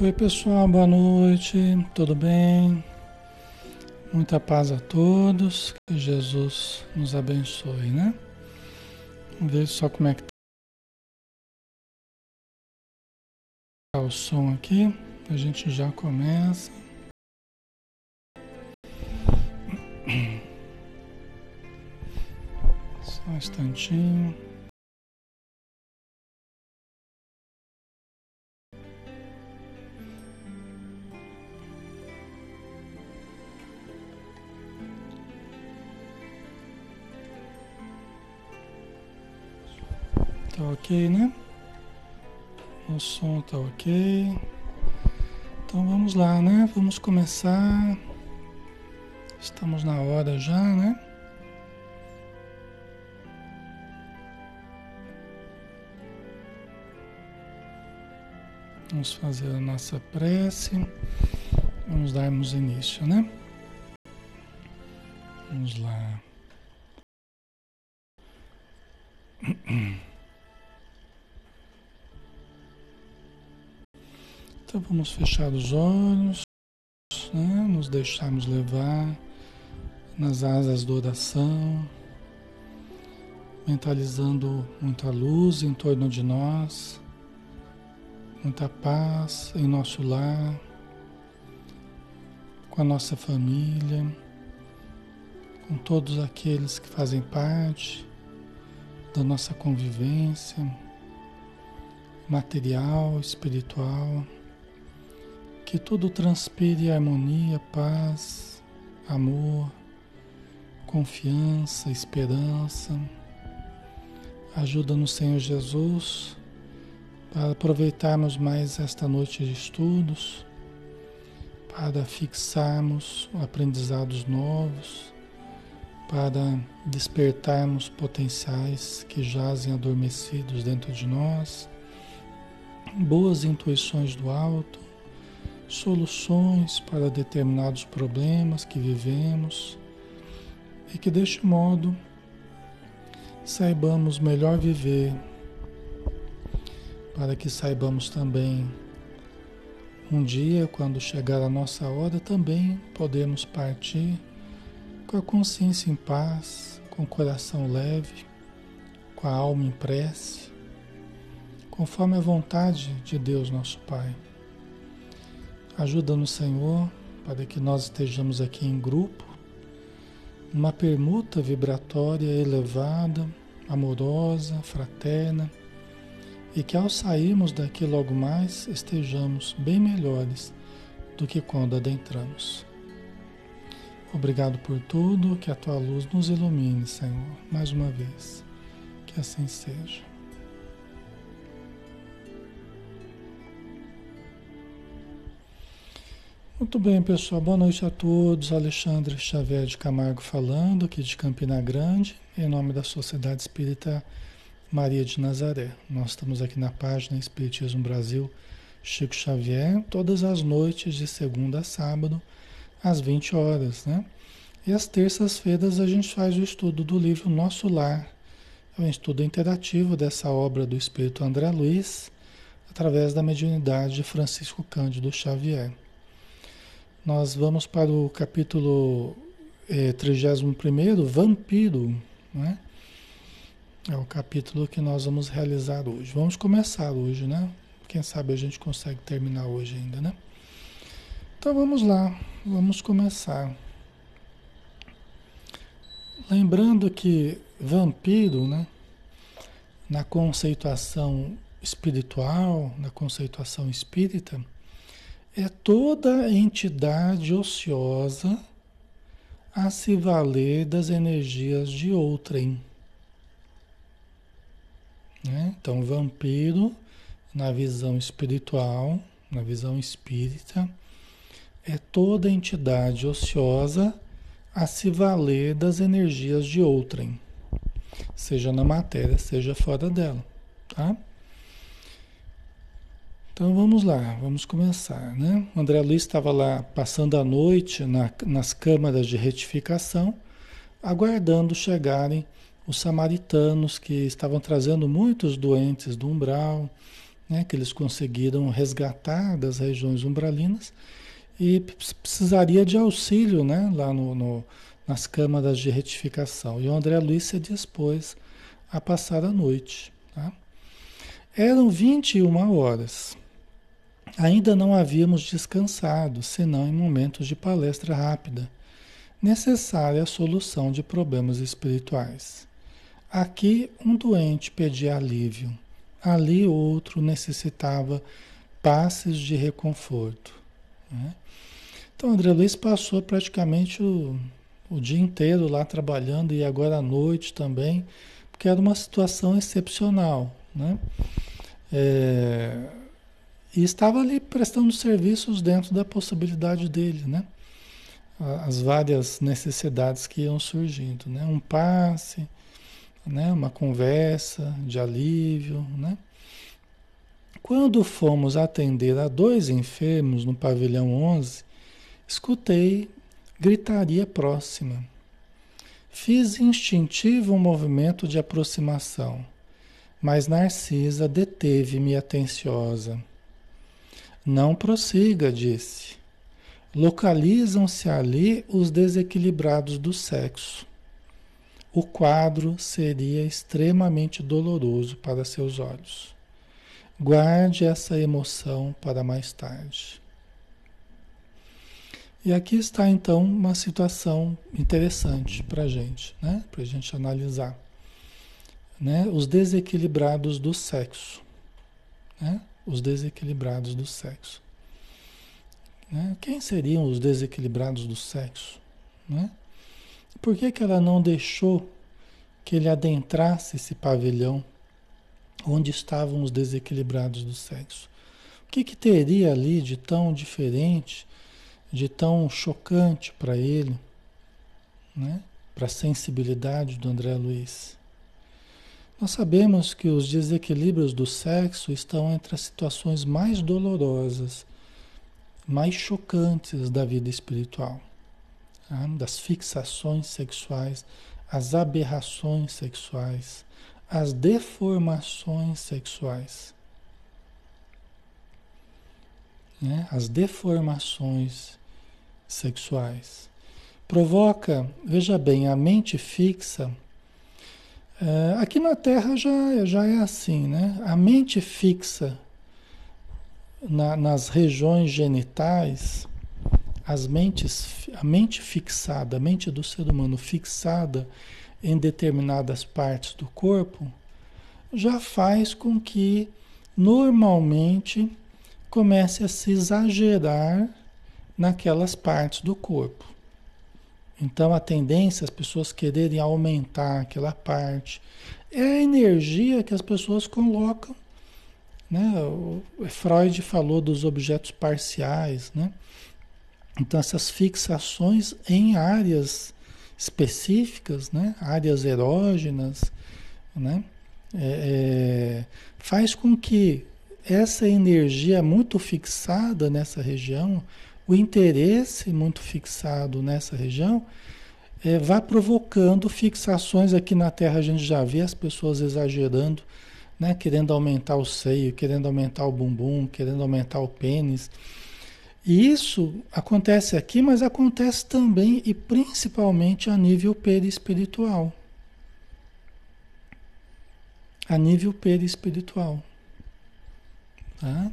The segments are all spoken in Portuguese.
Oi pessoal, boa noite, tudo bem? Muita paz a todos, que Jesus nos abençoe, né? Vamos ver só como é que tá o som aqui, a gente já começa. Só um instantinho. Ok, né? O som tá ok. Então vamos lá, né? Vamos começar. Estamos na hora já, né? Vamos fazer a nossa prece. Vamos darmos início, né? Vamos lá. Então vamos fechar os olhos, né? nos deixarmos levar nas asas da oração, mentalizando muita luz em torno de nós, muita paz em nosso lar, com a nossa família, com todos aqueles que fazem parte da nossa convivência material, espiritual. Que tudo transpire harmonia, paz, amor, confiança, esperança. Ajuda no Senhor Jesus para aproveitarmos mais esta noite de estudos, para fixarmos aprendizados novos, para despertarmos potenciais que jazem adormecidos dentro de nós, boas intuições do alto soluções para determinados problemas que vivemos e que deste modo saibamos melhor viver, para que saibamos também um dia, quando chegar a nossa hora, também podemos partir com a consciência em paz, com o coração leve, com a alma em prece, conforme a vontade de Deus nosso Pai. Ajuda-nos, Senhor, para que nós estejamos aqui em grupo, uma permuta vibratória elevada, amorosa, fraterna, e que ao sairmos daqui logo mais estejamos bem melhores do que quando adentramos. Obrigado por tudo, que a tua luz nos ilumine, Senhor, mais uma vez. Que assim seja. Muito bem, pessoal. Boa noite a todos. Alexandre Xavier de Camargo falando, aqui de Campina Grande, em nome da Sociedade Espírita Maria de Nazaré. Nós estamos aqui na página Espiritismo Brasil Chico Xavier, todas as noites de segunda a sábado, às 20 horas, né? E às terças-feiras a gente faz o estudo do livro Nosso Lar. É um estudo interativo dessa obra do Espírito André Luiz, através da mediunidade de Francisco Cândido Xavier. Nós vamos para o capítulo é, 31, Vampiro, né? É o capítulo que nós vamos realizar hoje. Vamos começar hoje, né? Quem sabe a gente consegue terminar hoje ainda, né? Então vamos lá, vamos começar. Lembrando que vampiro, né? Na conceituação espiritual, na conceituação espírita, é toda entidade ociosa a se valer das energias de outrem. Né? Então, vampiro, na visão espiritual, na visão espírita, é toda entidade ociosa a se valer das energias de outrem, seja na matéria, seja fora dela, tá? Então vamos lá, vamos começar, né? O André Luiz estava lá passando a noite na, nas câmaras de retificação, aguardando chegarem os samaritanos que estavam trazendo muitos doentes do umbral, né, que eles conseguiram resgatar das regiões umbralinas e precisaria de auxílio né, lá no, no, nas câmaras de retificação. E o André Luiz se dispôs a passar a noite. Tá? Eram 21 horas. Ainda não havíamos descansado, senão em momentos de palestra rápida, necessária à solução de problemas espirituais. Aqui um doente pedia alívio, ali outro necessitava passes de reconforto. Né? Então André Luiz passou praticamente o, o dia inteiro lá trabalhando e agora à noite também, porque era uma situação excepcional. Né? É, e estava ali prestando serviços dentro da possibilidade dele, né? As várias necessidades que iam surgindo, né? Um passe, né? Uma conversa de alívio, né? Quando fomos atender a dois enfermos no pavilhão 11, escutei gritaria próxima. Fiz instintivo um movimento de aproximação, mas Narcisa deteve-me atenciosa. Não prossiga, disse. Localizam-se ali os desequilibrados do sexo. O quadro seria extremamente doloroso para seus olhos. Guarde essa emoção para mais tarde. E aqui está então uma situação interessante para a gente, né? Para a gente analisar, né? Os desequilibrados do sexo, né? Os desequilibrados do sexo. Né? Quem seriam os desequilibrados do sexo? Né? Por que, que ela não deixou que ele adentrasse esse pavilhão onde estavam os desequilibrados do sexo? O que, que teria ali de tão diferente, de tão chocante para ele, né? para a sensibilidade do André Luiz? Nós sabemos que os desequilíbrios do sexo estão entre as situações mais dolorosas, mais chocantes da vida espiritual, tá? das fixações sexuais, as aberrações sexuais, as deformações sexuais. Né? As deformações sexuais. Provoca, veja bem, a mente fixa é, aqui na Terra já, já é assim, né? A mente fixa na, nas regiões genitais, as mentes, a mente fixada, a mente do ser humano fixada em determinadas partes do corpo, já faz com que normalmente comece a se exagerar naquelas partes do corpo. Então a tendência as pessoas quererem aumentar aquela parte é a energia que as pessoas colocam. Né? Freud falou dos objetos parciais, né? Então essas fixações em áreas específicas, né? áreas erógenas, né? É, é, faz com que essa energia muito fixada nessa região o interesse muito fixado nessa região é, vai provocando fixações aqui na Terra. A gente já vê as pessoas exagerando, né? querendo aumentar o seio, querendo aumentar o bumbum, querendo aumentar o pênis. E isso acontece aqui, mas acontece também e principalmente a nível perispiritual. A nível perispiritual. Tá?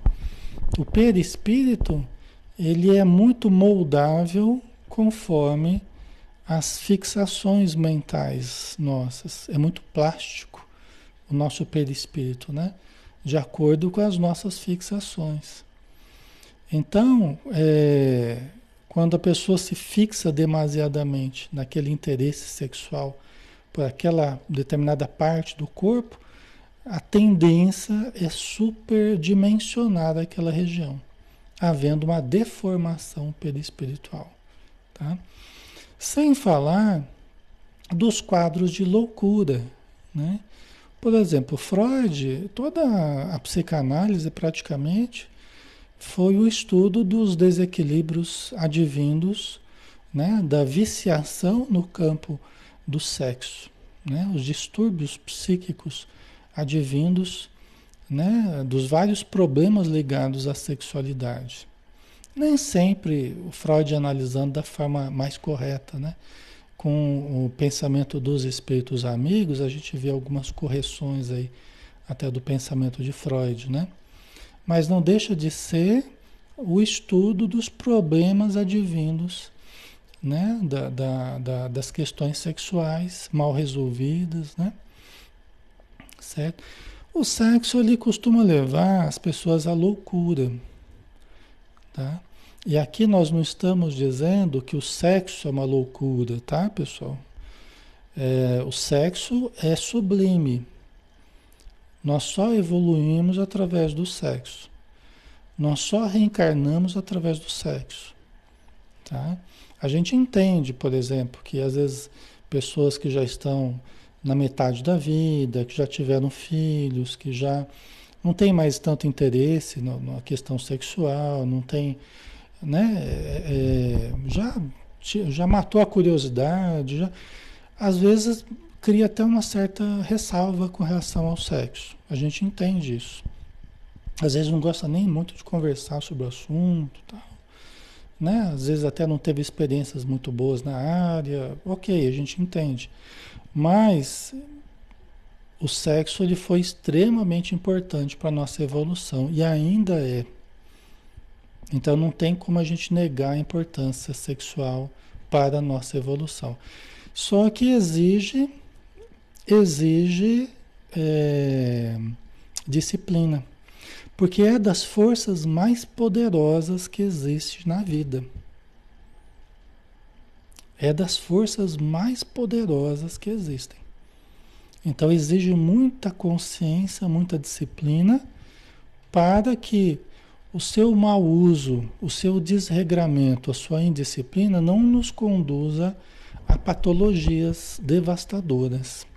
O perispírito ele é muito moldável conforme as fixações mentais nossas. É muito plástico o nosso perispírito, né? De acordo com as nossas fixações. Então, é, quando a pessoa se fixa demasiadamente naquele interesse sexual por aquela determinada parte do corpo, a tendência é superdimensionar aquela região havendo uma deformação perispiritual. Tá? Sem falar dos quadros de loucura. Né? Por exemplo, Freud, toda a psicanálise praticamente foi o estudo dos desequilíbrios advindos né, da viciação no campo do sexo, né, os distúrbios psíquicos advindos né, dos vários problemas ligados à sexualidade. Nem sempre o Freud analisando da forma mais correta, né? Com o pensamento dos espíritos amigos, a gente vê algumas correções aí até do pensamento de Freud, né? Mas não deixa de ser o estudo dos problemas advindos né? Da, da, da, das questões sexuais mal resolvidas, né? Certo? O sexo ele costuma levar as pessoas à loucura, tá? E aqui nós não estamos dizendo que o sexo é uma loucura, tá, pessoal? É, o sexo é sublime. Nós só evoluímos através do sexo. Nós só reencarnamos através do sexo, tá? A gente entende, por exemplo, que às vezes pessoas que já estão na metade da vida, que já tiveram filhos, que já não tem mais tanto interesse na, questão sexual, não tem, né, é, é já, já matou a curiosidade, já, às vezes cria até uma certa ressalva com relação ao sexo. A gente entende isso. Às vezes não gosta nem muito de conversar sobre o assunto, tal né? Às vezes até não teve experiências muito boas na área, ok, a gente entende. Mas o sexo ele foi extremamente importante para a nossa evolução e ainda é. Então não tem como a gente negar a importância sexual para a nossa evolução. Só que exige, exige é, disciplina. Porque é das forças mais poderosas que existe na vida. É das forças mais poderosas que existem. Então exige muita consciência, muita disciplina para que o seu mau uso, o seu desregramento, a sua indisciplina não nos conduza a patologias devastadoras,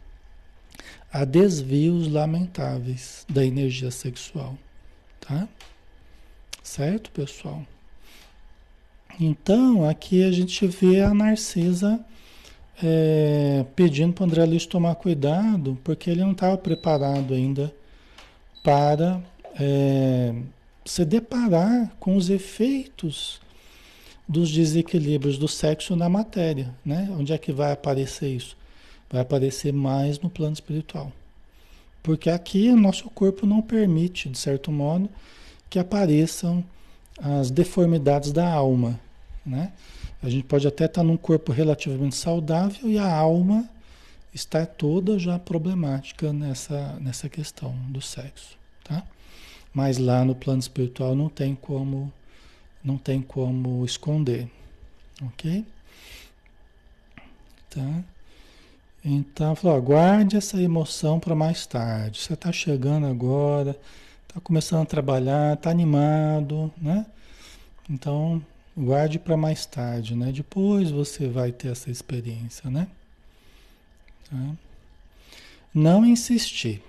a desvios lamentáveis da energia sexual. Tá? Certo, pessoal? Então, aqui a gente vê a Narcisa é, pedindo para o André Luiz tomar cuidado, porque ele não estava preparado ainda para é, se deparar com os efeitos dos desequilíbrios do sexo na matéria. Né? Onde é que vai aparecer isso? Vai aparecer mais no plano espiritual. Porque aqui o nosso corpo não permite, de certo modo, que apareçam as deformidades da alma. Né? A gente pode até estar num corpo relativamente saudável e a alma está toda já problemática nessa, nessa questão do sexo. Tá? Mas lá no plano espiritual não tem como, não tem como esconder. Ok? Tá? Então, falou, guarde essa emoção para mais tarde. Você está chegando agora, está começando a trabalhar, está animado, né? Então, guarde para mais tarde, né? Depois você vai ter essa experiência, né? Tá? Não insistir.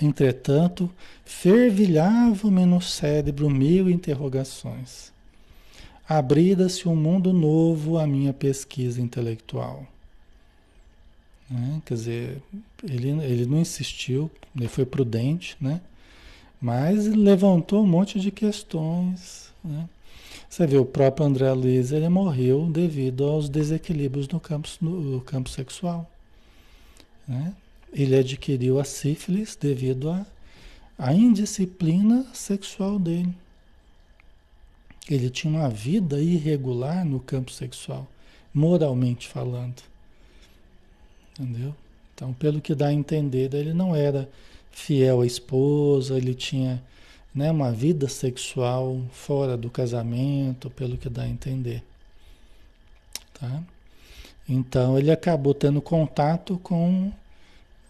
Entretanto, fervilhavam-me no cérebro mil interrogações. Abrida-se um mundo novo à minha pesquisa intelectual. Né? Quer dizer, ele, ele não insistiu, ele foi prudente, né? mas levantou um monte de questões. Né? Você vê, o próprio André Luiz ele morreu devido aos desequilíbrios no campo, no campo sexual. Né? Ele adquiriu a sífilis devido à a, a indisciplina sexual dele. Ele tinha uma vida irregular no campo sexual, moralmente falando. Entendeu? Então, pelo que dá a entender, ele não era fiel à esposa, ele tinha né, uma vida sexual fora do casamento, pelo que dá a entender. Tá? Então, ele acabou tendo contato com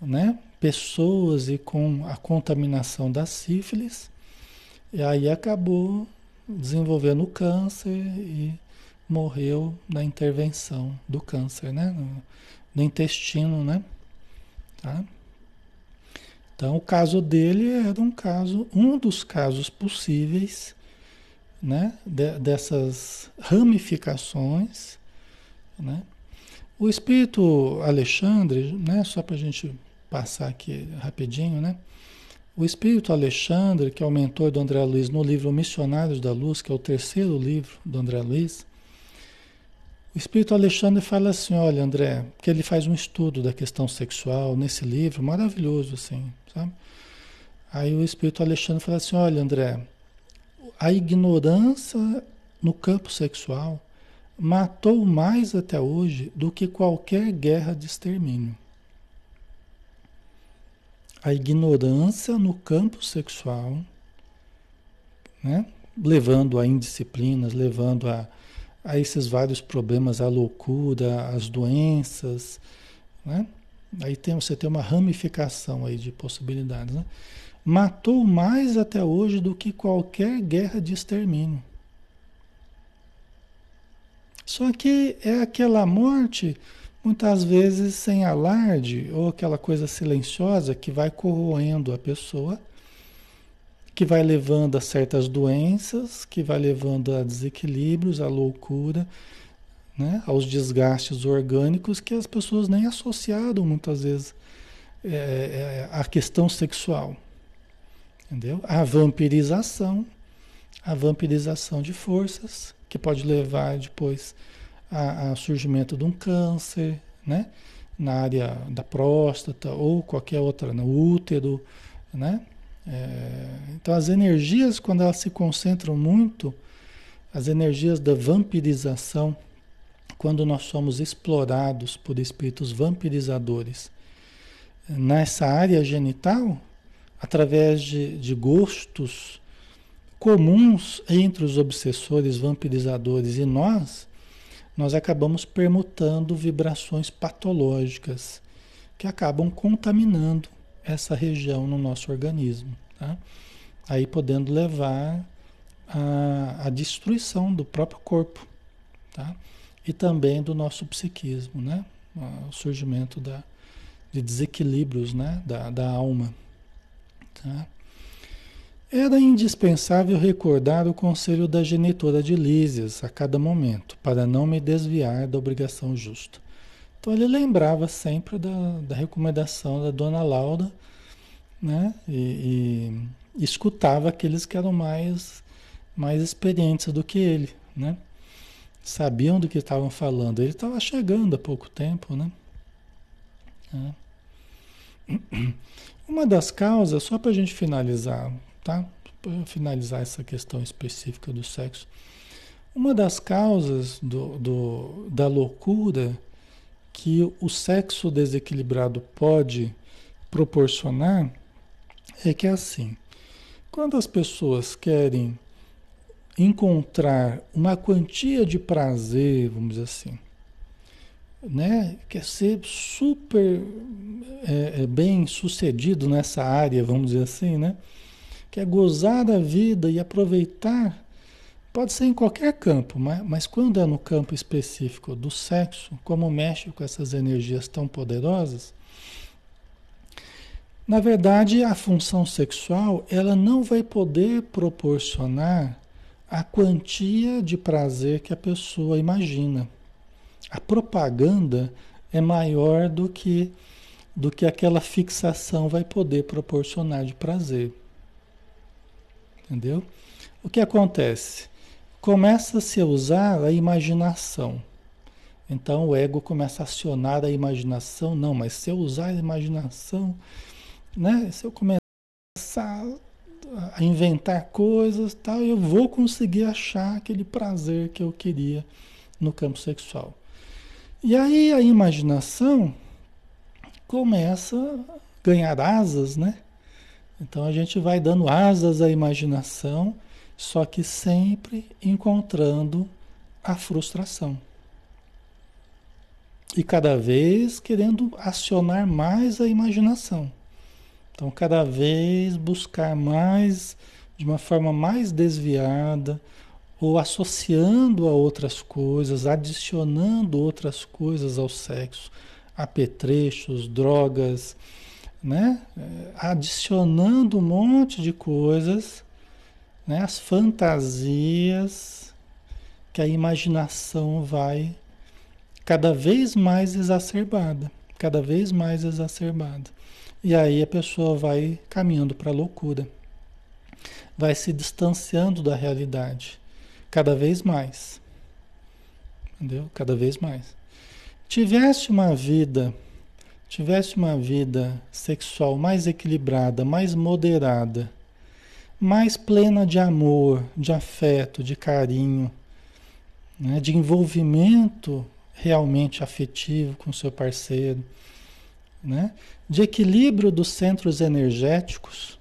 né, pessoas e com a contaminação da sífilis, e aí acabou desenvolvendo câncer e morreu na intervenção do câncer, né? no intestino, né? Tá? Então, o caso dele era um caso, um dos casos possíveis, né? De, dessas ramificações, né? O espírito Alexandre, né? Só para a gente passar aqui rapidinho, né? O espírito Alexandre, que é o mentor do André Luiz no livro Missionários da Luz, que é o terceiro livro do André Luiz, o espírito Alexandre fala assim: olha, André, que ele faz um estudo da questão sexual nesse livro, maravilhoso, assim, sabe? Aí o espírito Alexandre fala assim: olha, André, a ignorância no campo sexual matou mais até hoje do que qualquer guerra de extermínio. A ignorância no campo sexual, né? levando a indisciplinas, levando a, a esses vários problemas, a loucura, as doenças, né? Aí tem, você tem uma ramificação aí de possibilidades, né? Matou mais até hoje do que qualquer guerra de extermínio. Só que é aquela morte, muitas vezes sem alarde, ou aquela coisa silenciosa que vai corroendo a pessoa, que vai levando a certas doenças, que vai levando a desequilíbrios, a loucura, né? aos desgastes orgânicos que as pessoas nem associaram muitas vezes é, é, à questão sexual. Entendeu? A vampirização, a vampirização de forças, que pode levar depois ao surgimento de um câncer, né? Na área da próstata ou qualquer outra, no útero, né? É, então as energias, quando elas se concentram muito, as energias da vampirização, quando nós somos explorados por espíritos vampirizadores nessa área genital, através de, de gostos comuns entre os obsessores vampirizadores e nós, nós acabamos permutando vibrações patológicas que acabam contaminando essa região no nosso organismo, tá? Aí podendo levar à, destruição do próprio corpo, tá? E também do nosso psiquismo, né? O surgimento da, de desequilíbrios, né? Da, da alma, tá? Era indispensável recordar o conselho da genitora de Lísias a cada momento, para não me desviar da obrigação justa. Então ele lembrava sempre da, da recomendação da dona Laura, né? E, e, escutava aqueles que eram mais, mais experientes do que ele, né? Sabiam do que estavam falando. Ele estava chegando há pouco tempo, né? É. Uma das causas, só para a gente finalizar, tá? Para finalizar essa questão específica do sexo, uma das causas do, do, da loucura que o sexo desequilibrado pode proporcionar é que é assim, quando as pessoas querem encontrar uma quantia de prazer, vamos dizer assim, né? Quer ser super é, é bem sucedido nessa área, vamos dizer assim, né? quer gozar da vida e aproveitar, pode ser em qualquer campo, mas, mas quando é no campo específico do sexo, como mexe com essas energias tão poderosas, na verdade a função sexual ela não vai poder proporcionar a quantia de prazer que a pessoa imagina. A propaganda é maior do que do que aquela fixação vai poder proporcionar de prazer. Entendeu? O que acontece? Começa-se a usar a imaginação. Então o ego começa a acionar a imaginação. Não, mas se eu usar a imaginação, né? Se eu começar a inventar coisas, tal, eu vou conseguir achar aquele prazer que eu queria no campo sexual. E aí a imaginação começa a ganhar asas, né? Então a gente vai dando asas à imaginação, só que sempre encontrando a frustração. E cada vez querendo acionar mais a imaginação. Então, cada vez buscar mais, de uma forma mais desviada, ou associando a outras coisas, adicionando outras coisas ao sexo, apetrechos, drogas, né? adicionando um monte de coisas, né? as fantasias que a imaginação vai cada vez mais exacerbada, cada vez mais exacerbada. E aí a pessoa vai caminhando para a loucura, vai se distanciando da realidade cada vez mais. Entendeu? Cada vez mais. Tivesse uma vida, tivesse uma vida sexual mais equilibrada, mais moderada, mais plena de amor, de afeto, de carinho, né, de envolvimento realmente afetivo com seu parceiro, né, de equilíbrio dos centros energéticos,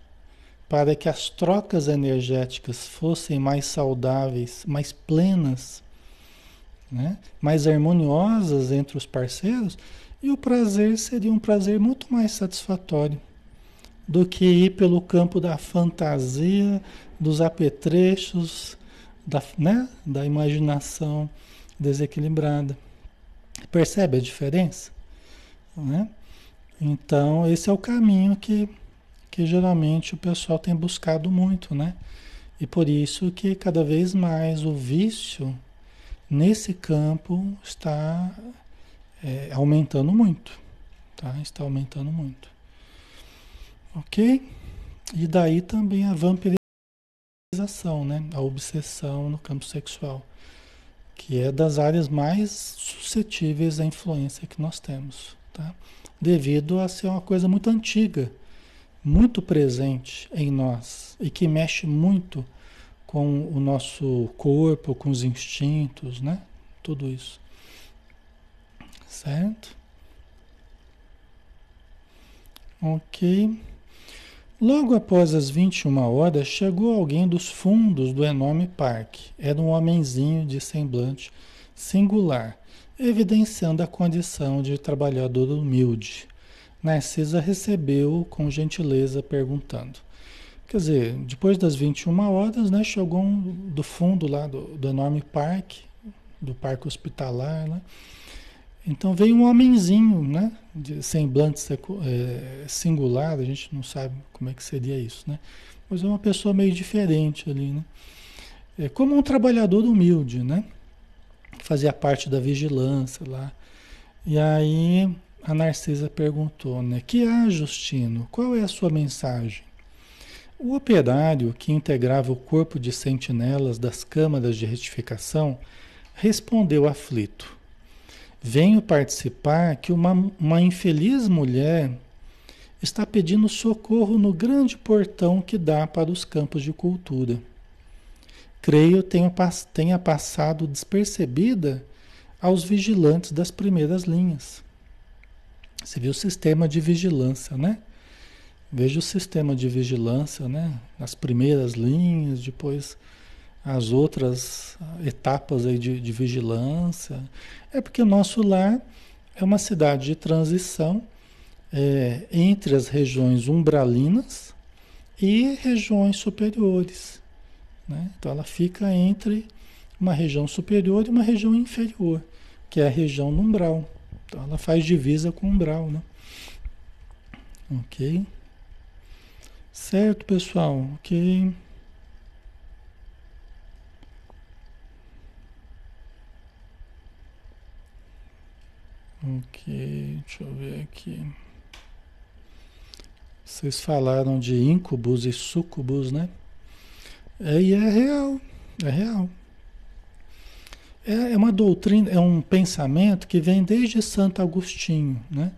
para que as trocas energéticas fossem mais saudáveis, mais plenas, né, mais harmoniosas entre os parceiros, e o prazer seria um prazer muito mais satisfatório do que ir pelo campo da fantasia, dos apetrechos, da, né, da imaginação desequilibrada. Percebe a diferença? Né? Então, esse é o caminho que, que geralmente o pessoal tem buscado muito, né? E por isso que cada vez mais o vício nesse campo está é, aumentando muito, tá? Está aumentando muito. Ok? E daí também a vampirização, né? A obsessão no campo sexual, que é das áreas mais suscetíveis à influência que nós temos, tá? Devido a ser uma coisa muito antiga, muito presente em nós e que mexe muito com o nosso corpo, com os instintos, né? Tudo isso. Certo? Ok. Logo após as 21 horas, chegou alguém dos fundos do enorme parque. Era um homenzinho de semblante singular, evidenciando a condição de trabalhador humilde. Narcisa recebeu com gentileza, perguntando. Quer dizer, depois das 21 horas, né, chegou um do fundo lá do, do enorme parque, do parque hospitalar, né? Então veio um homenzinho, né? De semblante é, singular, a gente não sabe como é que seria isso, né? Mas é uma pessoa meio diferente ali, né? É como um trabalhador humilde, né? Fazia parte da vigilância lá. E aí a Narcisa perguntou, né? Que há, Justino? Qual é a sua mensagem? O operário que integrava o corpo de sentinelas das câmaras de retificação respondeu aflito. Venho participar que uma, uma infeliz mulher está pedindo socorro no grande portão que dá para os campos de cultura. Creio tenha, tenha passado despercebida aos vigilantes das primeiras linhas. Você viu o sistema de vigilância, né? Veja o sistema de vigilância, né? Nas primeiras linhas, depois as outras etapas aí de, de vigilância. É porque o nosso lar é uma cidade de transição é, entre as regiões umbralinas e regiões superiores. Né? Então ela fica entre uma região superior e uma região inferior, que é a região umbral. Então ela faz divisa com umbral. Né? Ok? Certo, pessoal? Ok. Ok, deixa eu ver aqui. Vocês falaram de incubus e sucubus, né? É, e é real, é real. É, é uma doutrina, é um pensamento que vem desde Santo Agostinho, né?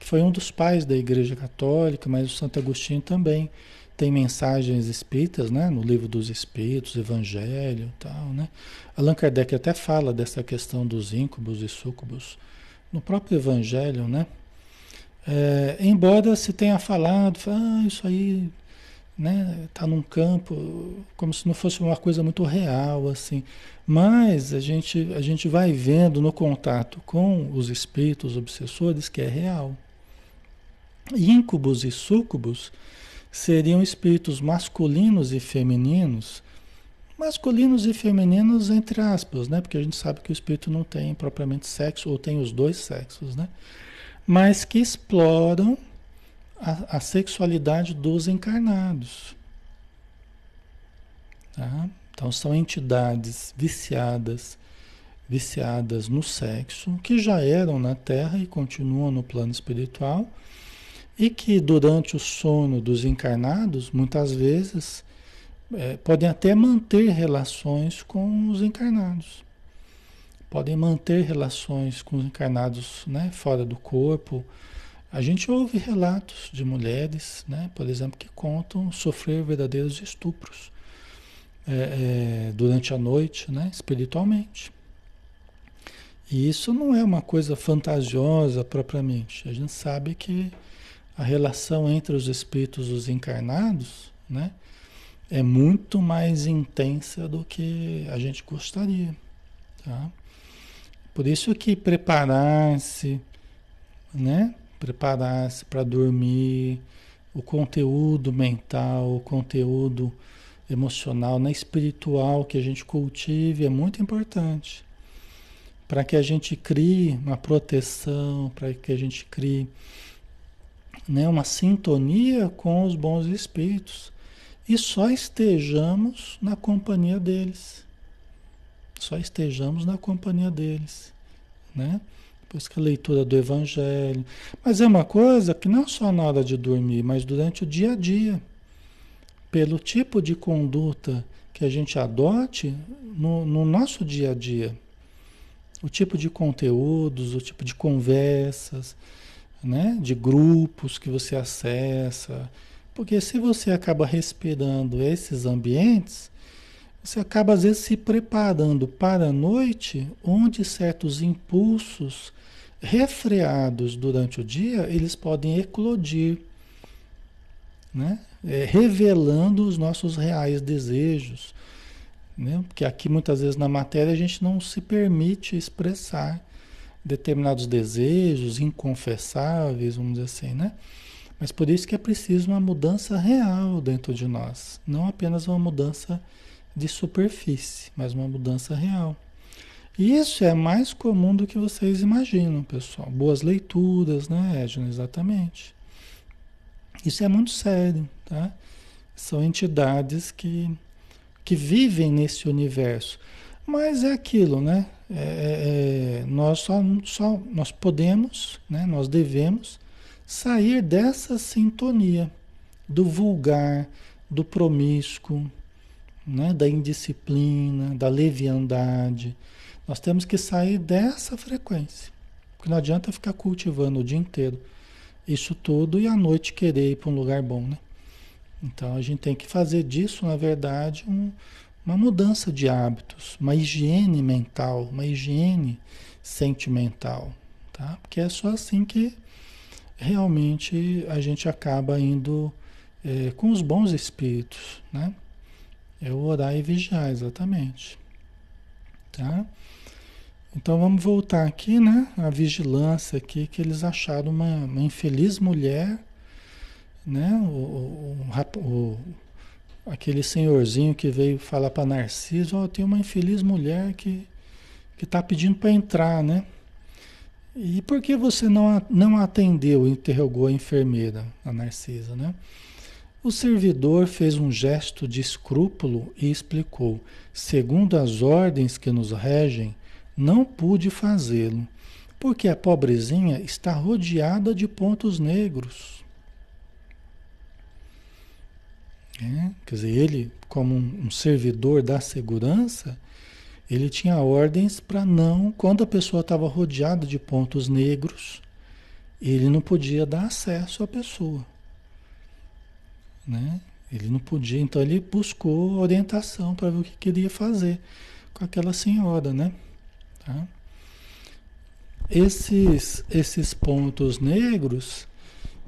Que foi um dos pais da Igreja Católica, mas o Santo Agostinho também tem mensagens espíritas, né? No livro dos Espíritos, Evangelho tal, né? Allan Kardec até fala dessa questão dos íncubos e sucubus no próprio Evangelho, né? É, embora se tenha falado, ah, isso aí né, tá num campo como se não fosse uma coisa muito real assim, mas a gente a gente vai vendo no contato com os espíritos obsessores que é real. Íncubos e súcubos seriam espíritos masculinos e femininos masculinos e femininos entre aspas, né? Porque a gente sabe que o espírito não tem propriamente sexo ou tem os dois sexos, né? Mas que exploram a, a sexualidade dos encarnados. Tá? Então são entidades viciadas, viciadas no sexo, que já eram na Terra e continuam no plano espiritual, e que durante o sono dos encarnados, muitas vezes, é, podem até manter relações com os encarnados. Podem manter relações com os encarnados né, fora do corpo. A gente ouve relatos de mulheres, né, por exemplo, que contam sofrer verdadeiros estupros é, é, durante a noite, né, espiritualmente. E isso não é uma coisa fantasiosa propriamente. A gente sabe que a relação entre os espíritos os encarnados, né, é muito mais intensa do que a gente gostaria, tá? Por isso que preparar-se, né, preparar-se para dormir, o conteúdo mental, o conteúdo emocional, na espiritual que a gente cultive é muito importante. Para que a gente crie uma proteção, para que a gente crie né, uma sintonia com os bons espíritos e só estejamos na companhia deles. Só estejamos na companhia deles, né? Depois que a leitura do Evangelho. Mas é uma coisa que não só na hora de dormir, mas durante o dia a dia. Pelo tipo de conduta que a gente adote no, no nosso dia a dia. O tipo de conteúdos, o tipo de conversas, né? de grupos que você acessa. Porque se você acaba respirando esses ambientes, você acaba às vezes se preparando para a noite, onde certos impulsos refreados durante o dia, eles podem eclodir, né? É, revelando os nossos reais desejos. Né? Porque aqui muitas vezes na matéria a gente não se permite expressar determinados desejos inconfessáveis, vamos dizer assim, né? Mas por isso que é preciso uma mudança real dentro de nós, não apenas uma mudança de superfície, mas uma mudança real. E isso é mais comum do que vocês imaginam, pessoal. Boas leituras, né, Edna? Exatamente. Isso é muito sério, tá? São entidades que, que vivem nesse universo. Mas é aquilo, né? É, é, é, nós só, só nós podemos, né? nós devemos sair dessa sintonia do vulgar, do promíscuo, né? da indisciplina, da leviandade. Nós temos que sair dessa frequência. Porque não adianta ficar cultivando o dia inteiro isso tudo e à noite querer ir para um lugar bom, né? Então a gente tem que fazer disso, na verdade, um, uma mudança de hábitos, uma higiene mental, uma higiene sentimental, tá? Porque é só assim que realmente a gente acaba indo é, com os bons espíritos, né? É o orar e vigiar, exatamente. Tá? Então vamos voltar aqui, né? A vigilância aqui, que eles acharam uma, uma infeliz mulher, né? O, o, o, aquele senhorzinho que veio falar para Narciso, oh, tem uma infeliz mulher que que está pedindo para entrar, né? E por que você não, não atendeu? Interrogou a enfermeira, a Narcisa, né? O servidor fez um gesto de escrúpulo e explicou: segundo as ordens que nos regem, não pude fazê-lo, porque a pobrezinha está rodeada de pontos negros. É, quer dizer, ele, como um, um servidor da segurança, ele tinha ordens para não, quando a pessoa estava rodeada de pontos negros, ele não podia dar acesso à pessoa. Né? Ele não podia, então ele buscou orientação para ver o que queria fazer com aquela senhora, né? Tá? Esses, esses pontos negros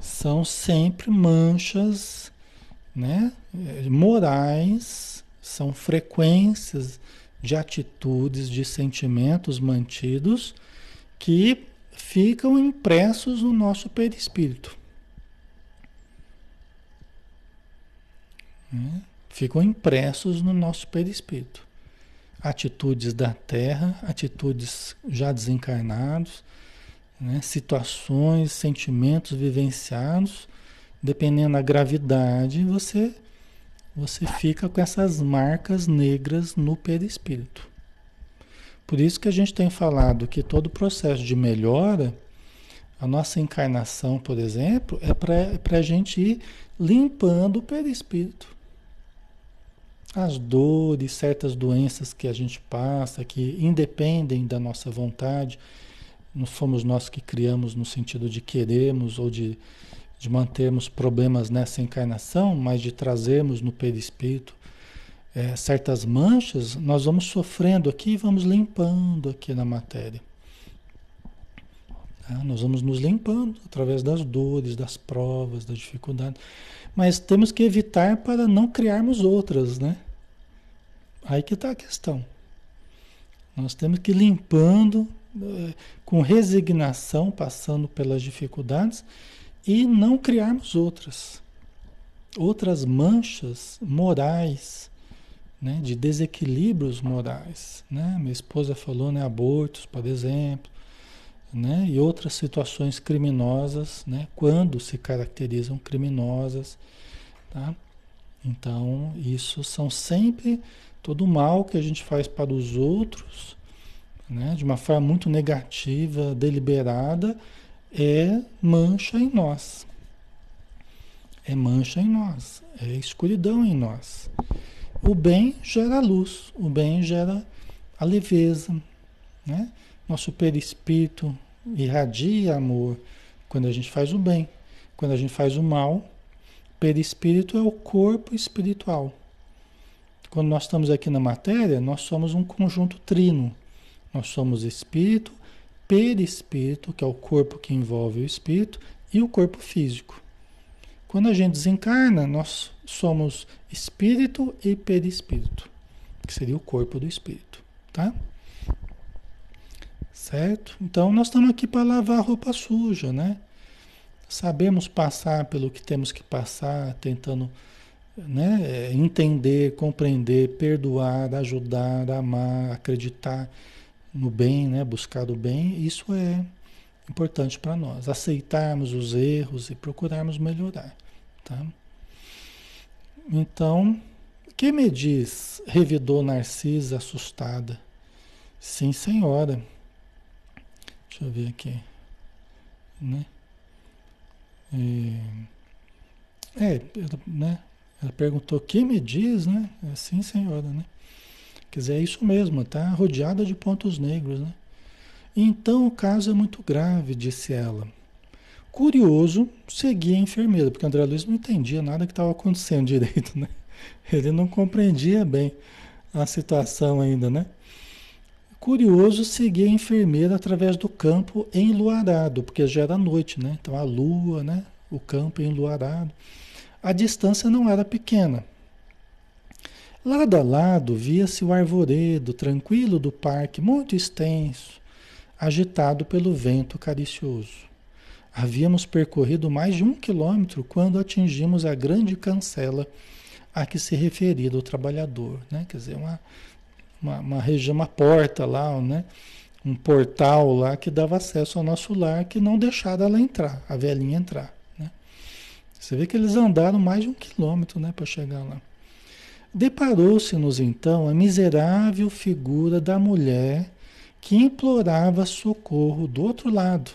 são sempre manchas né, morais, são frequências de atitudes, de sentimentos mantidos que ficam impressos no nosso perispírito. Né? Ficam impressos no nosso perispírito atitudes da Terra, atitudes já desencarnados, né? situações, sentimentos vivenciados, dependendo da gravidade, você você fica com essas marcas negras no perispírito. Por isso que a gente tem falado que todo processo de melhora, A nossa encarnação, por exemplo, é para é a gente ir limpando o perispírito. As dores, certas doenças que a gente passa, que independem da nossa vontade, não fomos nós que criamos no sentido de queremos ou de, de mantermos problemas nessa encarnação, mas de trazermos no perispírito é, certas manchas, nós vamos sofrendo aqui e vamos limpando aqui na matéria. Tá? Nós vamos nos limpando através das dores, das provas, das dificuldades. Mas temos que evitar para não criarmos outras, né? Aí que está a questão. Nós temos que ir limpando eh, com resignação, passando pelas dificuldades e não criarmos outras. Outras manchas morais, né, de desequilíbrios morais. Né? Minha esposa falou, né, abortos, por exemplo, né, e outras situações criminosas, né, quando se caracterizam criminosas. Tá? Então, isso são sempre todo o mal que a gente faz para os outros, né, de uma forma muito negativa, deliberada, é mancha em nós. É mancha em nós, é escuridão em nós. O bem gera luz, o bem gera a leveza, né? Nosso perispírito irradia amor quando a gente faz o bem. Quando a gente faz o mal, perispírito é o corpo espiritual. Quando nós estamos aqui na matéria, nós somos um conjunto trino. Nós somos espírito, perispírito, que é o corpo que envolve o espírito, e o corpo físico. Quando a gente desencarna, nós somos espírito e perispírito, que seria o corpo do espírito, tá? Certo? Então nós estamos aqui para lavar a roupa suja, né? Sabemos passar pelo que temos que passar, tentando né, entender, compreender, perdoar, ajudar, amar, acreditar no bem, né, buscar o bem. Isso é importante para nós. Aceitarmos os erros e procurarmos melhorar. Tá? Então, que me diz? Revidou Narcisa assustada. Sim, senhora. Deixa eu ver aqui. Né? É, é né? Ela perguntou, que me diz, né? É, sim, senhora, né? Quer dizer, é isso mesmo, tá rodeada de pontos negros, né? Então o caso é muito grave, disse ela. Curioso, seguia a enfermeira, porque André Luiz não entendia nada que estava acontecendo direito, né? Ele não compreendia bem a situação ainda, né? Curioso, seguia a enfermeira através do campo enluarado, porque já era noite, né? Então a lua, né? O campo enluarado. A distância não era pequena. Lado a lado via-se o arvoredo tranquilo do parque, muito extenso, agitado pelo vento caricioso. Havíamos percorrido mais de um quilômetro quando atingimos a grande cancela a que se referia o trabalhador, né? Quer dizer, uma, uma, uma região, uma porta lá, né? Um portal lá que dava acesso ao nosso lar que não deixava ela entrar, a velhinha entrar, né? Você vê que eles andaram mais de um quilômetro, né, para chegar lá. Deparou-se-nos então a miserável figura da mulher que implorava socorro do outro lado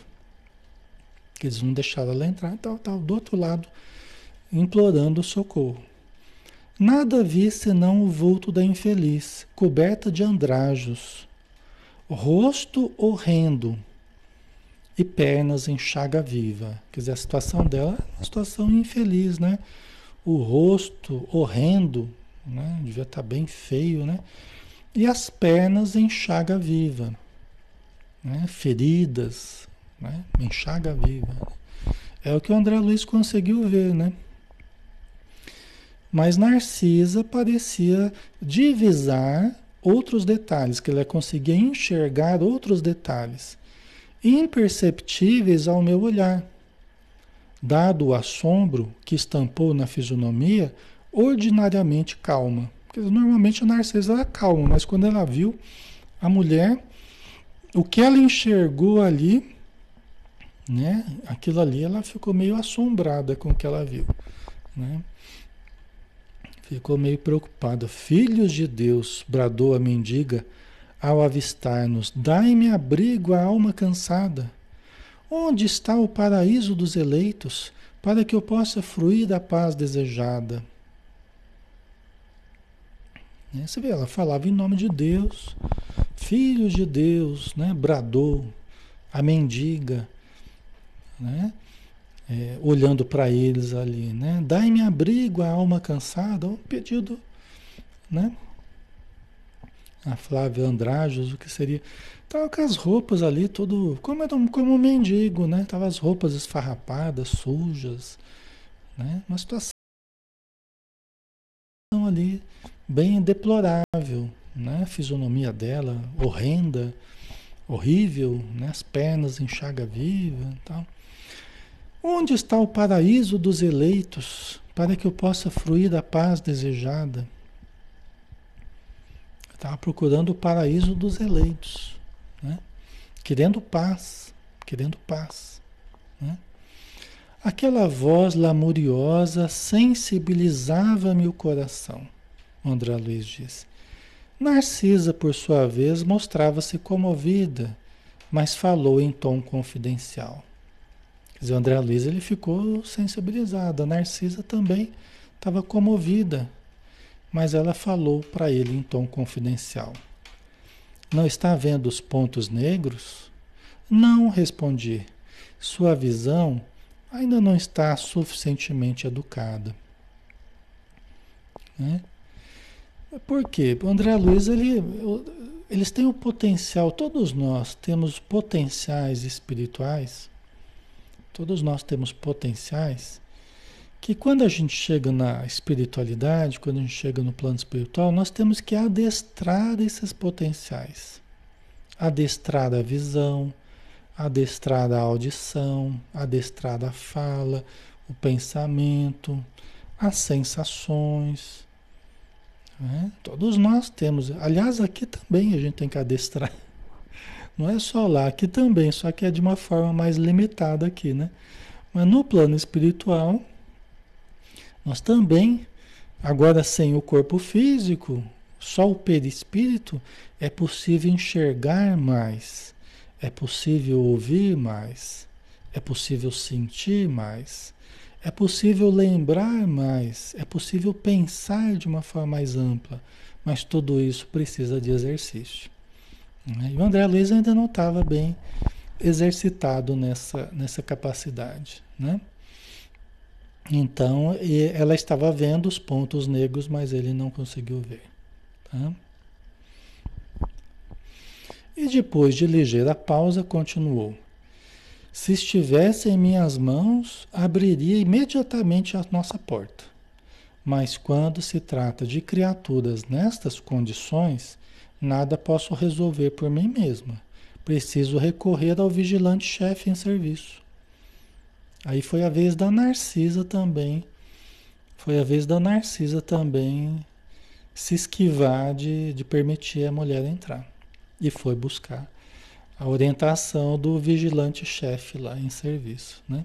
que eles não deixaram ela entrar, tal, tal, do outro lado, implorando socorro. Nada vi senão o vulto da infeliz, coberta de andrajos, rosto horrendo e pernas em chaga viva. Quer dizer, a situação dela é uma situação infeliz, né? O rosto horrendo, né? Devia estar bem feio, né? E as pernas em chaga viva, né? Feridas, né? Enxaga viva. É o que o André Luiz conseguiu ver, né? Mas Narcisa parecia divisar outros detalhes, que ela conseguia enxergar outros detalhes, imperceptíveis ao meu olhar. Dado o assombro que estampou na fisionomia, ordinariamente calma. Porque normalmente a Narcisa era calma, mas quando ela viu a mulher, o que ela enxergou ali né? Aquilo ali ela ficou meio assombrada com o que ela viu, né? Ficou meio preocupada. Filhos de Deus, bradou a mendiga ao avistar-nos, dai-me abrigo à alma cansada. Onde está o paraíso dos eleitos, para que eu possa fruir da paz desejada? Né? Você vê, ela falava em nome de Deus, filhos de Deus, né? bradou, a mendiga, né? É, olhando para eles ali, né? Dai-me abrigo a alma cansada, um pedido, né? A Flávia Andrajos, o que seria? Tava com as roupas ali, todo como como um mendigo, né? Tava as roupas esfarrapadas, sujas, né? Uma situação ali bem deplorável, né? A fisionomia dela horrenda, horrível, né? As pernas em chaga viva, tal. Onde está o paraíso dos eleitos para que eu possa fruir da paz desejada? Estava procurando o paraíso dos eleitos, né? querendo paz, querendo paz. Né? Aquela voz lamuriosa sensibilizava-me o coração, André Luiz disse. Narcisa, por sua vez, mostrava-se comovida, mas falou em tom confidencial. Quer dizer, o André Luiz ele ficou sensibilizado, a Narcisa também estava comovida, mas ela falou para ele em tom confidencial. Não está vendo os pontos negros? Não, respondi. Sua visão ainda não está suficientemente educada. Né? Por quê? O André Luiz, ele, eles têm o potencial, todos nós temos potenciais espirituais, todos nós temos potenciais que quando a gente chega na espiritualidade, quando a gente chega no plano espiritual, nós temos que adestrar esses potenciais. Adestrar a visão, adestrar a audição, adestrar a fala, o pensamento, as sensações. Né? Todos nós temos. Aliás, aqui também a gente tem que adestrar. Não é só lá, aqui também, só que é de uma forma mais limitada aqui, né? Mas no plano espiritual, nós também, agora sem o corpo físico, só o perispírito, é possível enxergar mais, é possível ouvir mais, é possível sentir mais, é possível lembrar mais, é possível pensar de uma forma mais ampla, mas tudo isso precisa de exercício. Né? E o André Luiz ainda não estava bem exercitado nessa, nessa capacidade. Né? Então, ela estava vendo os pontos negros, mas ele não conseguiu ver. Tá? E depois de ligeira pausa, continuou. Se estivesse em minhas mãos, abriria imediatamente a nossa porta. Mas quando se trata de criaturas nestas condições, nada posso resolver por mim mesma. Preciso recorrer ao vigilante-chefe em serviço. Aí foi a vez da Narcisa também. Foi a vez da Narcisa também se esquivar de, de permitir a mulher entrar. E foi buscar a orientação do vigilante-chefe lá em serviço, né?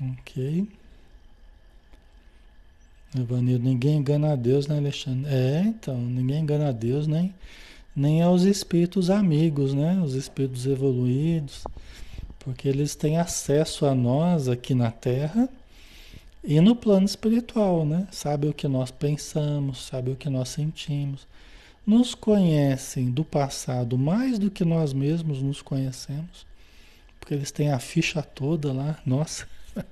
Ok. Evanildo, ninguém engana a Deus, né, Alexandre? É, então, ninguém engana a Deus, nem, nem aos espíritos amigos, né? Os espíritos evoluídos. Porque eles têm acesso a nós aqui na Terra e no plano espiritual, né? Sabe o que nós pensamos, sabe o que nós sentimos. Nos conhecem do passado mais do que nós mesmos nos conhecemos. Porque eles têm a ficha toda lá, nossa.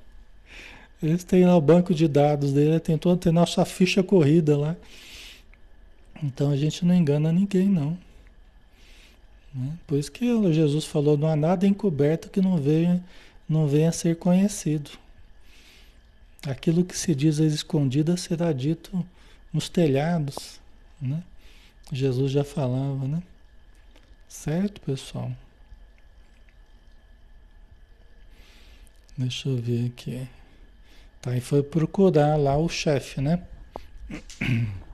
Eles têm lá o banco de dados dele, tem toda tem nossa ficha corrida lá. Então a gente não engana ninguém, não. Né? Por isso que Jesus falou: não há nada encoberto que não venha, não venha a ser conhecido. Aquilo que se diz às escondidas será dito nos telhados. Né? Jesus já falava, né? Certo, pessoal? Deixa eu ver aqui. Tá, e foi procurar lá o chefe, né?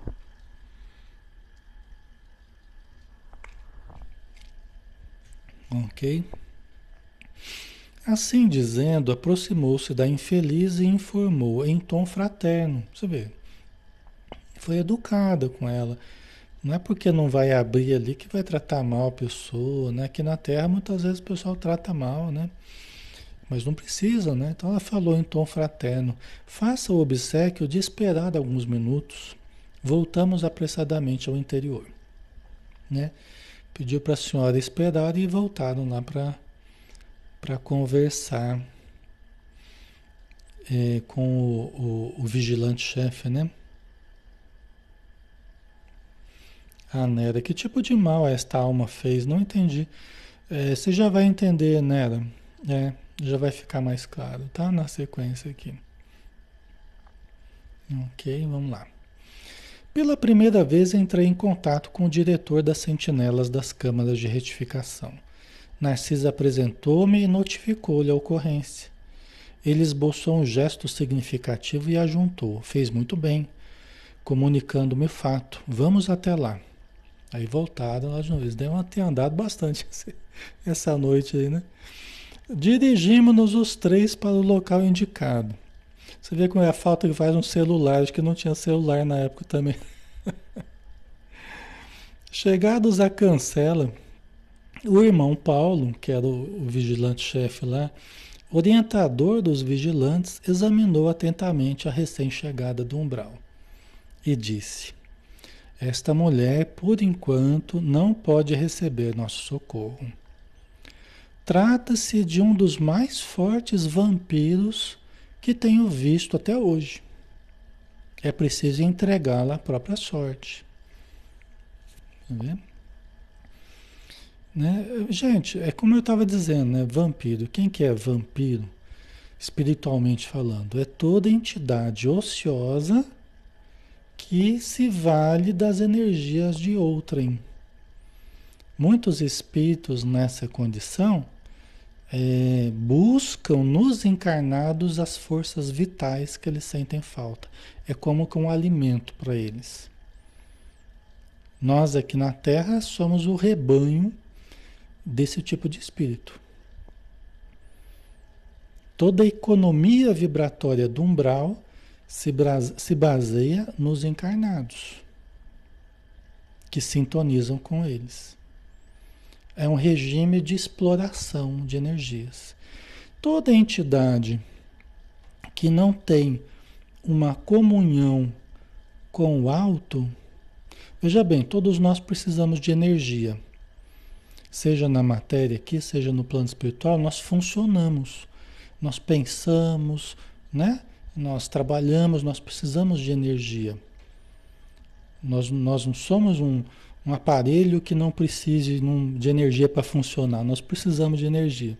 Ok? Assim dizendo, aproximou-se da infeliz e informou em tom fraterno. Você vê, foi educada com ela, Não é porque não vai abrir ali que vai tratar mal a pessoa, né? Aqui na Terra muitas vezes o pessoal trata mal, né? Mas não precisa, né? Então ela falou em tom fraterno: faça o obsequio de esperar alguns minutos. Voltamos apressadamente ao interior, né? Pediu para a senhora esperar e voltaram lá para para conversar é, com o, o, o vigilante-chefe, né? Ah, Nera, que tipo de mal esta alma fez? Não entendi. É, você já vai entender, Nera. É, já vai ficar mais claro, tá? Na sequência aqui. Ok, vamos lá. Pela primeira vez entrei em contato com o diretor das sentinelas das câmaras de retificação. Narcisa apresentou-me e notificou-lhe a ocorrência. Ele esboçou um gesto significativo e ajuntou. Fez muito bem, comunicando-me o fato. Vamos até lá. Aí voltaram lá de novo. Eles devem ter andado bastante essa noite aí, né? Dirigimos-nos os três para o local indicado. Você vê como é a falta que faz um celular. Acho que não tinha celular na época também. Chegados à cancela, o irmão Paulo, que era o, vigilante-chefe lá, orientador dos vigilantes, examinou atentamente a recém-chegada do umbral e disse: Esta mulher, por enquanto, não pode receber nosso socorro. Trata-se de um dos mais fortes vampiros que tenho visto até hoje. É preciso entregá-la à própria sorte. Tá? Né? Gente, é como eu estava dizendo, né? vampiro. Quem que é vampiro? Espiritualmente falando, é toda entidade ociosa que se vale das energias de outrem. Muitos espíritos nessa condição é, buscam nos encarnados as forças vitais que eles sentem falta. É como que um alimento para eles. Nós aqui na Terra somos o rebanho desse tipo de espírito. Toda a economia vibratória do umbral se, se baseia nos encarnados, que sintonizam com eles. É um regime de exploração de energias. Toda entidade que não tem uma comunhão com o alto, veja bem, todos nós precisamos de energia seja na matéria aqui, seja no plano espiritual, nós funcionamos, nós pensamos, né? Nós trabalhamos, nós precisamos de energia. Nós, nós não somos um, um aparelho que não precise de energia para funcionar, nós precisamos de energia.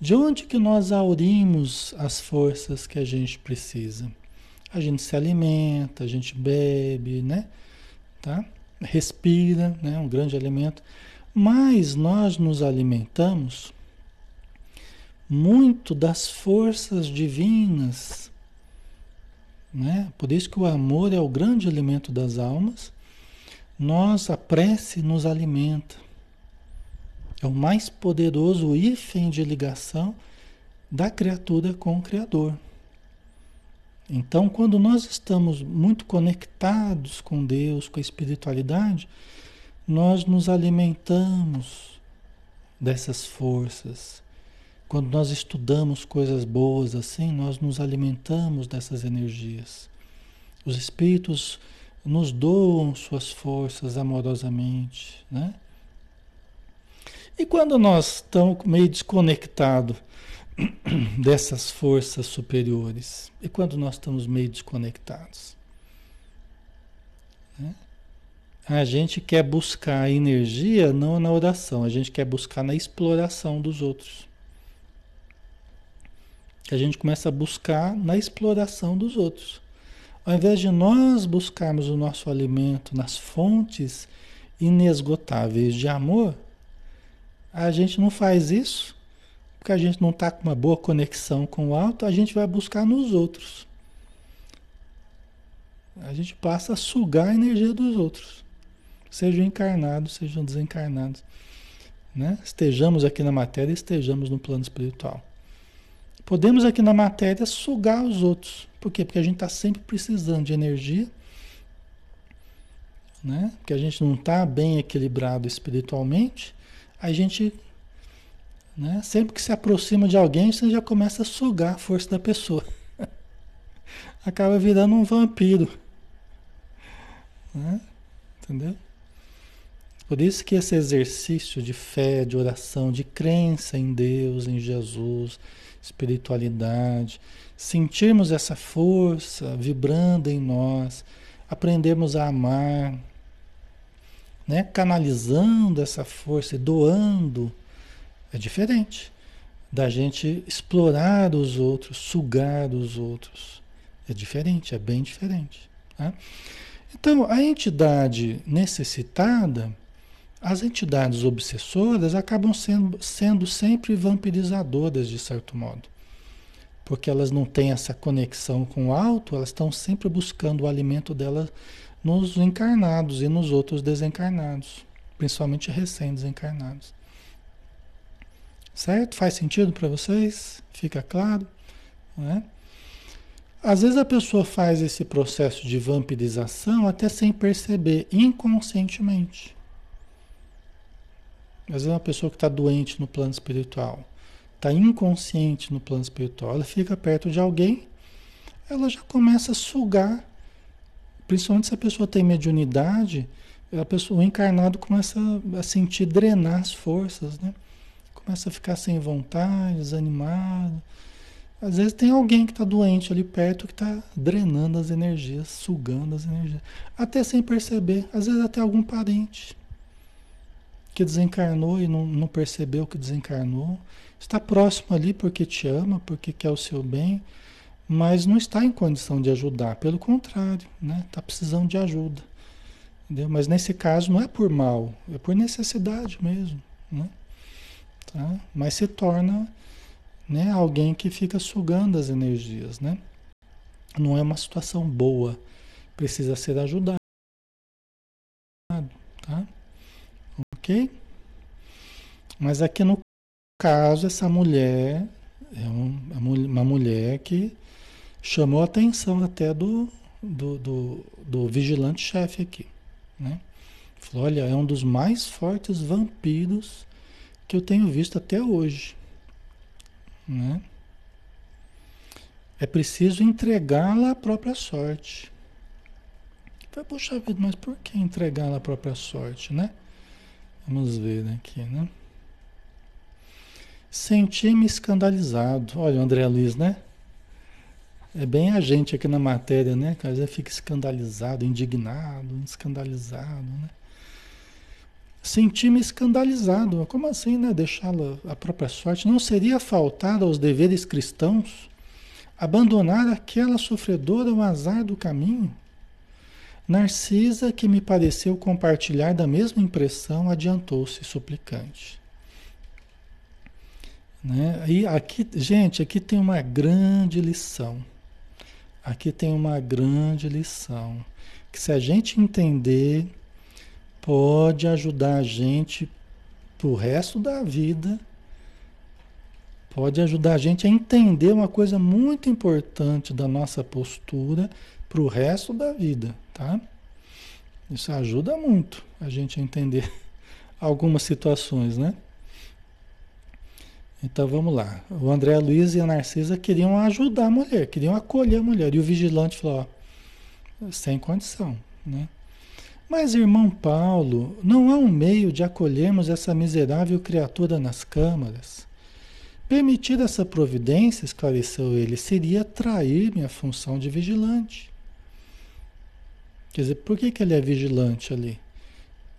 De onde que nós aurimos as forças que a gente precisa? A gente se alimenta, a gente bebe, né? Tá? Respira, né? Um grande alimento. Mas nós nos alimentamos muito das forças divinas, né? Por isso que o amor é o grande alimento das almas. Nós, a prece nos alimenta. É o mais poderoso hífen de ligação da criatura com o Criador. Então, quando nós estamos muito conectados com Deus, com a espiritualidade, nós nos alimentamos dessas forças. Quando nós estudamos coisas boas assim, nós nos alimentamos dessas energias. Os espíritos nos doam suas forças amorosamente, né? E quando nós estamos meio desconectados dessas forças superiores? E quando nós estamos meio desconectados? Né? A gente quer buscar energia não na oração, a gente quer buscar na exploração dos outros. A gente começa a buscar na exploração dos outros. Ao invés de nós buscarmos o nosso alimento nas fontes inesgotáveis de amor, a gente não faz isso porque a gente não está com uma boa conexão com o alto, a gente vai buscar nos outros. A gente passa a sugar a energia dos outros sejam encarnados, sejam desencarnados. Né? Estejamos aqui na matéria, estejamos no plano espiritual. Podemos aqui na matéria sugar os outros. Por quê? Porque a gente está sempre precisando de energia. né? Porque a gente não está bem equilibrado espiritualmente, a gente, né? Sempre que se aproxima de alguém, você já começa a sugar a força da pessoa. Acaba virando um vampiro, né? Entendeu? Por isso que esse exercício de fé, de oração, de crença em Deus, em Jesus, espiritualidade, sentirmos essa força vibrando em nós, aprendermos a amar, né? canalizando essa força e doando, é diferente da gente explorar os outros, sugar os outros. É diferente, é bem diferente. Tá? Então, a entidade necessitada, as entidades obsessoras acabam sendo, sendo sempre vampirizadoras, de certo modo. Porque elas não têm essa conexão com o alto, elas estão sempre buscando o alimento delas nos encarnados e nos outros desencarnados, principalmente recém-desencarnados. Certo? Faz sentido para vocês? Fica claro? Né? Às vezes a pessoa faz esse processo de vampirização até sem perceber, inconscientemente. Às vezes uma pessoa que está doente no plano espiritual, está inconsciente no plano espiritual, ela fica perto de alguém, ela já começa a sugar Principalmente se a pessoa tem mediunidade, a pessoa, o encarnado começa a sentir drenar as forças, né? Começa a ficar sem vontade, desanimado. Às vezes tem alguém que está doente ali perto que está drenando as energias, sugando as energias. Até sem perceber. Às vezes até algum parente que desencarnou e não, não percebeu que desencarnou. Está próximo ali porque te ama, porque quer o seu bem mas não está em condição de ajudar, pelo contrário, né? Está precisando de ajuda. Entendeu? Mas nesse caso não é por mal, é por necessidade mesmo. Né? Tá? Mas se torna né, alguém que fica sugando as energias. Né? Não é uma situação boa, precisa ser ajudado. Tá? Mas aqui no caso, essa mulher é uma mulher que chamou a atenção até do, do, do, do vigilante-chefe aqui. Né? Falou, olha, é um dos mais fortes vampiros que eu tenho visto até hoje. Né? É preciso entregá-la à própria sorte. Vai, puxa vida, mas por que entregá-la à própria sorte, né? Vamos ver aqui, né? Senti-me escandalizado. Olha André Luiz, né? É bem a gente aqui na matéria, né? Que às vezes fica escandalizado, indignado, escandalizado, né? Senti-me escandalizado. Como assim, né? Deixá-la a própria sorte. Não seria faltar aos deveres cristãos abandonar aquela sofredora ao azar do caminho? Narcisa, que me pareceu compartilhar da mesma impressão, adiantou-se suplicante. Né? E aqui, gente, aqui tem uma grande lição. Aqui tem uma grande lição, que se a gente entender, pode ajudar a gente pro resto da vida, pode ajudar a gente a entender uma coisa muito importante da nossa postura para o resto da vida, tá? Isso ajuda muito a gente a entender algumas situações, né? Então vamos lá. O André Luiz e a Narcisa queriam ajudar a mulher, queriam acolher a mulher. E o vigilante falou: ó, sem condição, né? Mas, irmão Paulo, não há um meio de acolhermos essa miserável criatura nas câmaras. Permitir essa providência, esclareceu ele, seria trair minha função de vigilante. Quer dizer, por que, que ele é vigilante ali?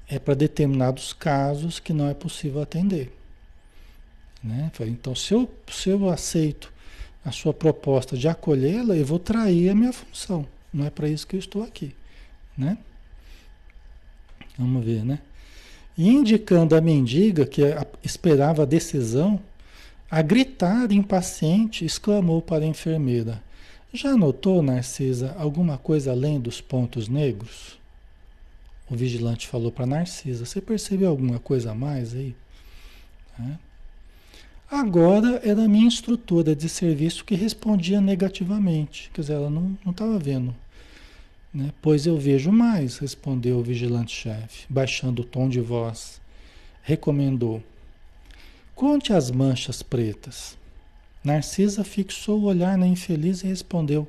É para determinados casos que não é possível atender. Né? Então, se eu, se eu aceito a sua proposta de acolhê-la, eu vou trair a minha função. Não é para isso que eu estou aqui. Né? Vamos ver, né? E indicando a mendiga que esperava a decisão, a gritar impaciente, exclamou para a enfermeira: Já notou, Narcisa, alguma coisa além dos pontos negros? O vigilante falou para Narcisa: Você percebeu alguma coisa a mais aí? É. Agora era a minha instrutora de serviço que respondia negativamente. Quer dizer, ela não estava vendo Né? Pois eu vejo mais, respondeu o vigilante-chefe, baixando o tom de voz. Recomendou. Conte as manchas pretas. Narcisa fixou o olhar na infeliz e respondeu,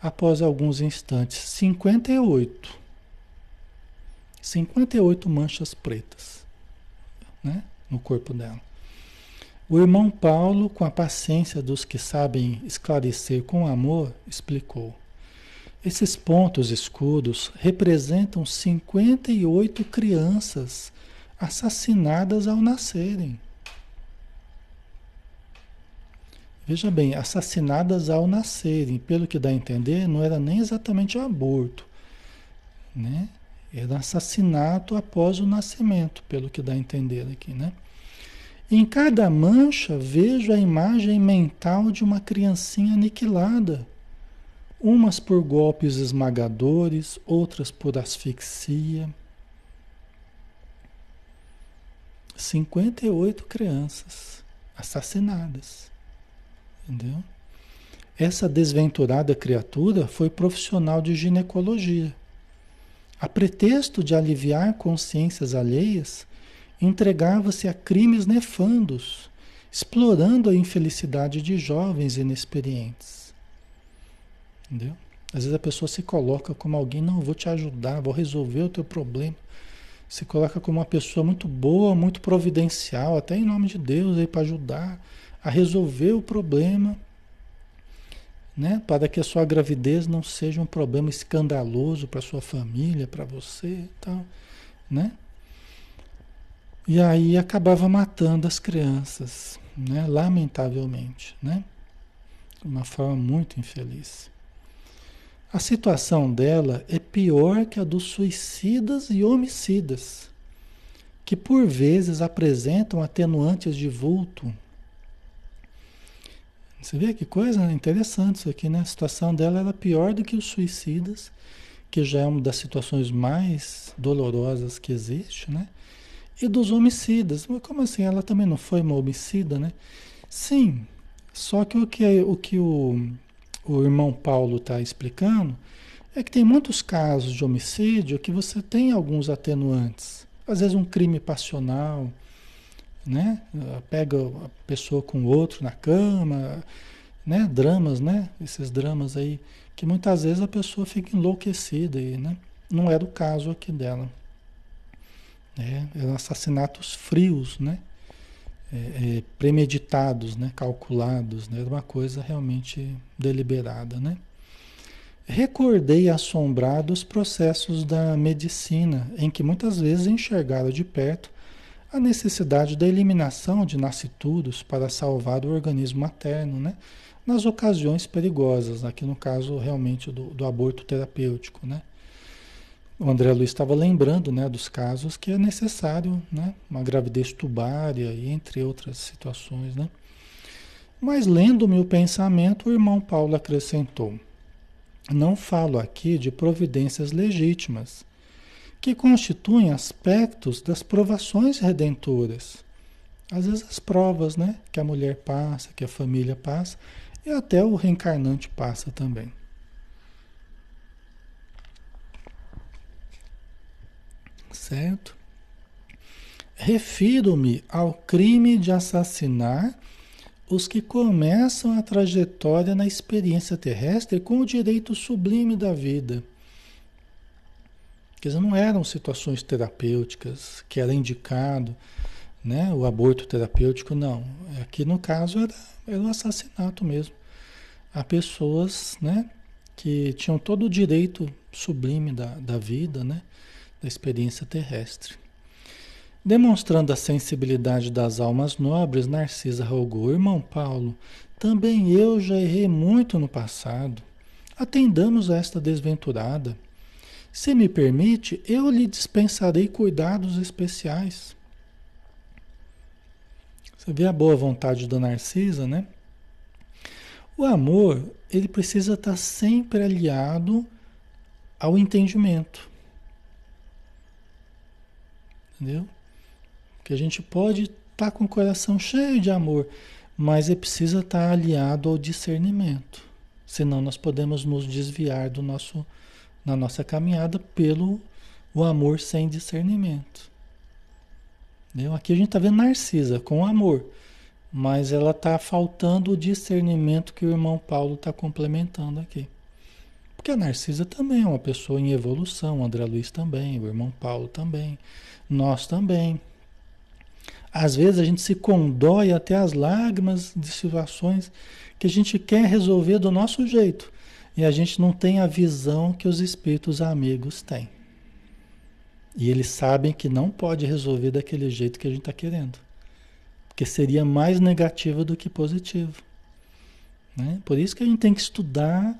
após alguns instantes, 58. 58 manchas pretas né? no corpo dela. O irmão Paulo, com a paciência dos que sabem esclarecer com amor, explicou. Esses pontos escuros representam 58 crianças assassinadas ao nascerem. Veja bem, assassinadas ao nascerem, pelo que dá a entender, não era nem exatamente um aborto, né? Era assassinato após o nascimento, pelo que dá a entender aqui, né? Em cada mancha vejo a imagem mental de uma criancinha aniquilada umas por golpes esmagadores, outras por asfixia. 58 crianças assassinadas. Entendeu? Essa desventurada criatura foi profissional de ginecologia. A pretexto de aliviar consciências alheias, entregava-se a crimes nefandos, explorando a infelicidade de jovens inexperientes. Entendeu? Às vezes a pessoa se coloca como alguém, não, vou te ajudar, vou resolver o teu problema. Se coloca como uma pessoa muito boa, muito providencial, até em nome de Deus aí para ajudar a resolver o problema, né? Para que a sua gravidez não seja um problema escandaloso para sua família, para você e tal, né? E aí acabava matando as crianças, né? Lamentavelmente, né? Uma forma muito infeliz. A situação dela é pior que a dos suicidas e homicidas, que por vezes apresentam atenuantes de vulto. Você vê que coisa interessante isso aqui, né? A situação dela era pior do que os suicidas, que já é uma das situações mais dolorosas que existe, né? E dos homicidas. Mas como assim? Ela também não foi uma homicida, né? Sim, só que o que, o, que o, o irmão Paulo está explicando é que tem muitos casos de homicídio que você tem alguns atenuantes. Às vezes um crime passional, né? Pega a pessoa com o outro na cama, né? Dramas, né? Esses dramas aí que muitas vezes a pessoa fica enlouquecida e, né? Não era o caso aqui dela. Né? Eram assassinatos frios, né? é, é, premeditados, né? calculados, né? era uma coisa realmente deliberada. Né? Recordei assombrado os processos da medicina, em que muitas vezes enxergaram de perto a necessidade da eliminação de nascituros para salvar o organismo materno, né? nas ocasiões perigosas, aqui no caso realmente do, do aborto terapêutico. Né? o André Luiz estava lembrando né, dos casos que é necessário né, uma gravidez tubária e entre outras situações. Né? Mas lendo-me o pensamento, o irmão Paulo acrescentou: Não falo aqui de providências legítimas, que constituem aspectos das provações redentoras. Às vezes as provas né, que a mulher passa, que a família passa, e até o reencarnante passa também. certo? Refiro-me ao crime de assassinar os que começam a trajetória na experiência terrestre com o direito sublime da vida. Quer dizer, não eram situações terapêuticas que era indicado, né? O aborto terapêutico, não. Aqui no caso era, era um assassinato mesmo. Há pessoas, né? Que tinham todo o direito sublime da, da vida, né? da experiência terrestre. Demonstrando a sensibilidade das almas nobres, Narcisa rogou: Irmão Paulo, também eu já errei muito no passado. Atendamos a esta desventurada. Se me permite, eu lhe dispensarei cuidados especiais. Você vê a boa vontade da Narcisa, né? O amor, ele precisa estar sempre aliado ao entendimento. Entendeu? Que a gente pode estar com o coração cheio de amor, mas é precisa estar aliado ao discernimento. Senão nós podemos nos desviar do nosso, na nossa caminhada pelo o amor sem discernimento. Entendeu? Aqui a gente está vendo Narcisa com amor, mas ela está faltando o discernimento que o irmão Paulo está complementando aqui. Porque a Narcisa também é uma pessoa em evolução, André Luiz também, o irmão Paulo também, nós também. Às vezes a gente se condói até as lágrimas de situações que a gente quer resolver do nosso jeito e a gente não tem a visão que os espíritos amigos têm. E eles sabem que não pode resolver daquele jeito que a gente está querendo. Porque seria mais negativo do que positivo. Né? Por isso que a gente tem que estudar,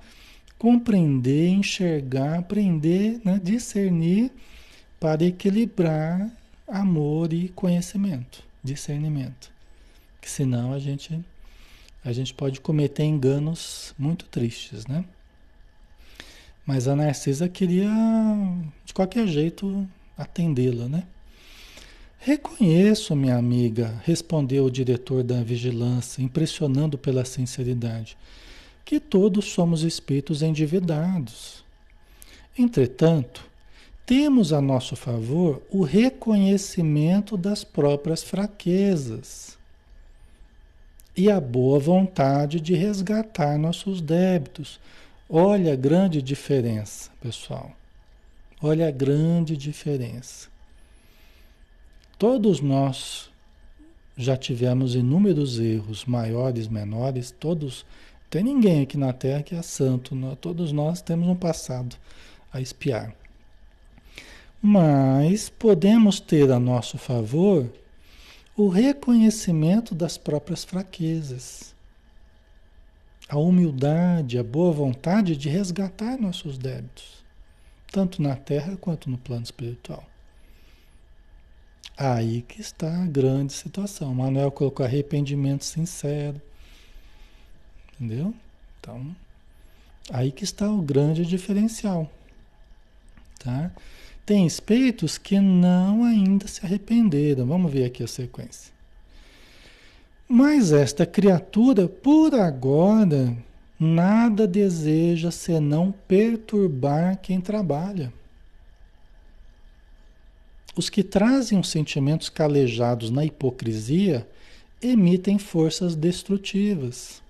compreender, enxergar, aprender, né? discernir para equilibrar amor e conhecimento, discernimento. Que senão a gente a gente pode cometer enganos muito tristes, né? Mas a Narcisa queria de qualquer jeito atendê-la, né? Reconheço, minha amiga, respondeu o diretor da vigilância, impressionando pela sinceridade, que todos somos espíritos endividados. Entretanto, temos a nosso favor o reconhecimento das próprias fraquezas e a boa vontade de resgatar nossos débitos. Olha a grande diferença, pessoal. Olha a grande diferença. Todos nós já tivemos inúmeros erros, maiores, menores, todos. Tem ninguém aqui na Terra que é santo, não? todos nós temos um passado a espiar. Mas podemos ter a nosso favor o reconhecimento das próprias fraquezas, a humildade, a boa vontade de resgatar nossos débitos tanto na Terra quanto no plano espiritual. Aí que está a grande situação. Manuel colocou arrependimento sincero. Entendeu? Então, aí que está o grande diferencial. Tá? Tem espíritos que não ainda se arrependeram. Vamos ver aqui a sequência. Mas esta criatura, por agora, nada deseja senão perturbar quem trabalha. Os que trazem os sentimentos calejados na hipocrisia emitem forças destrutivas.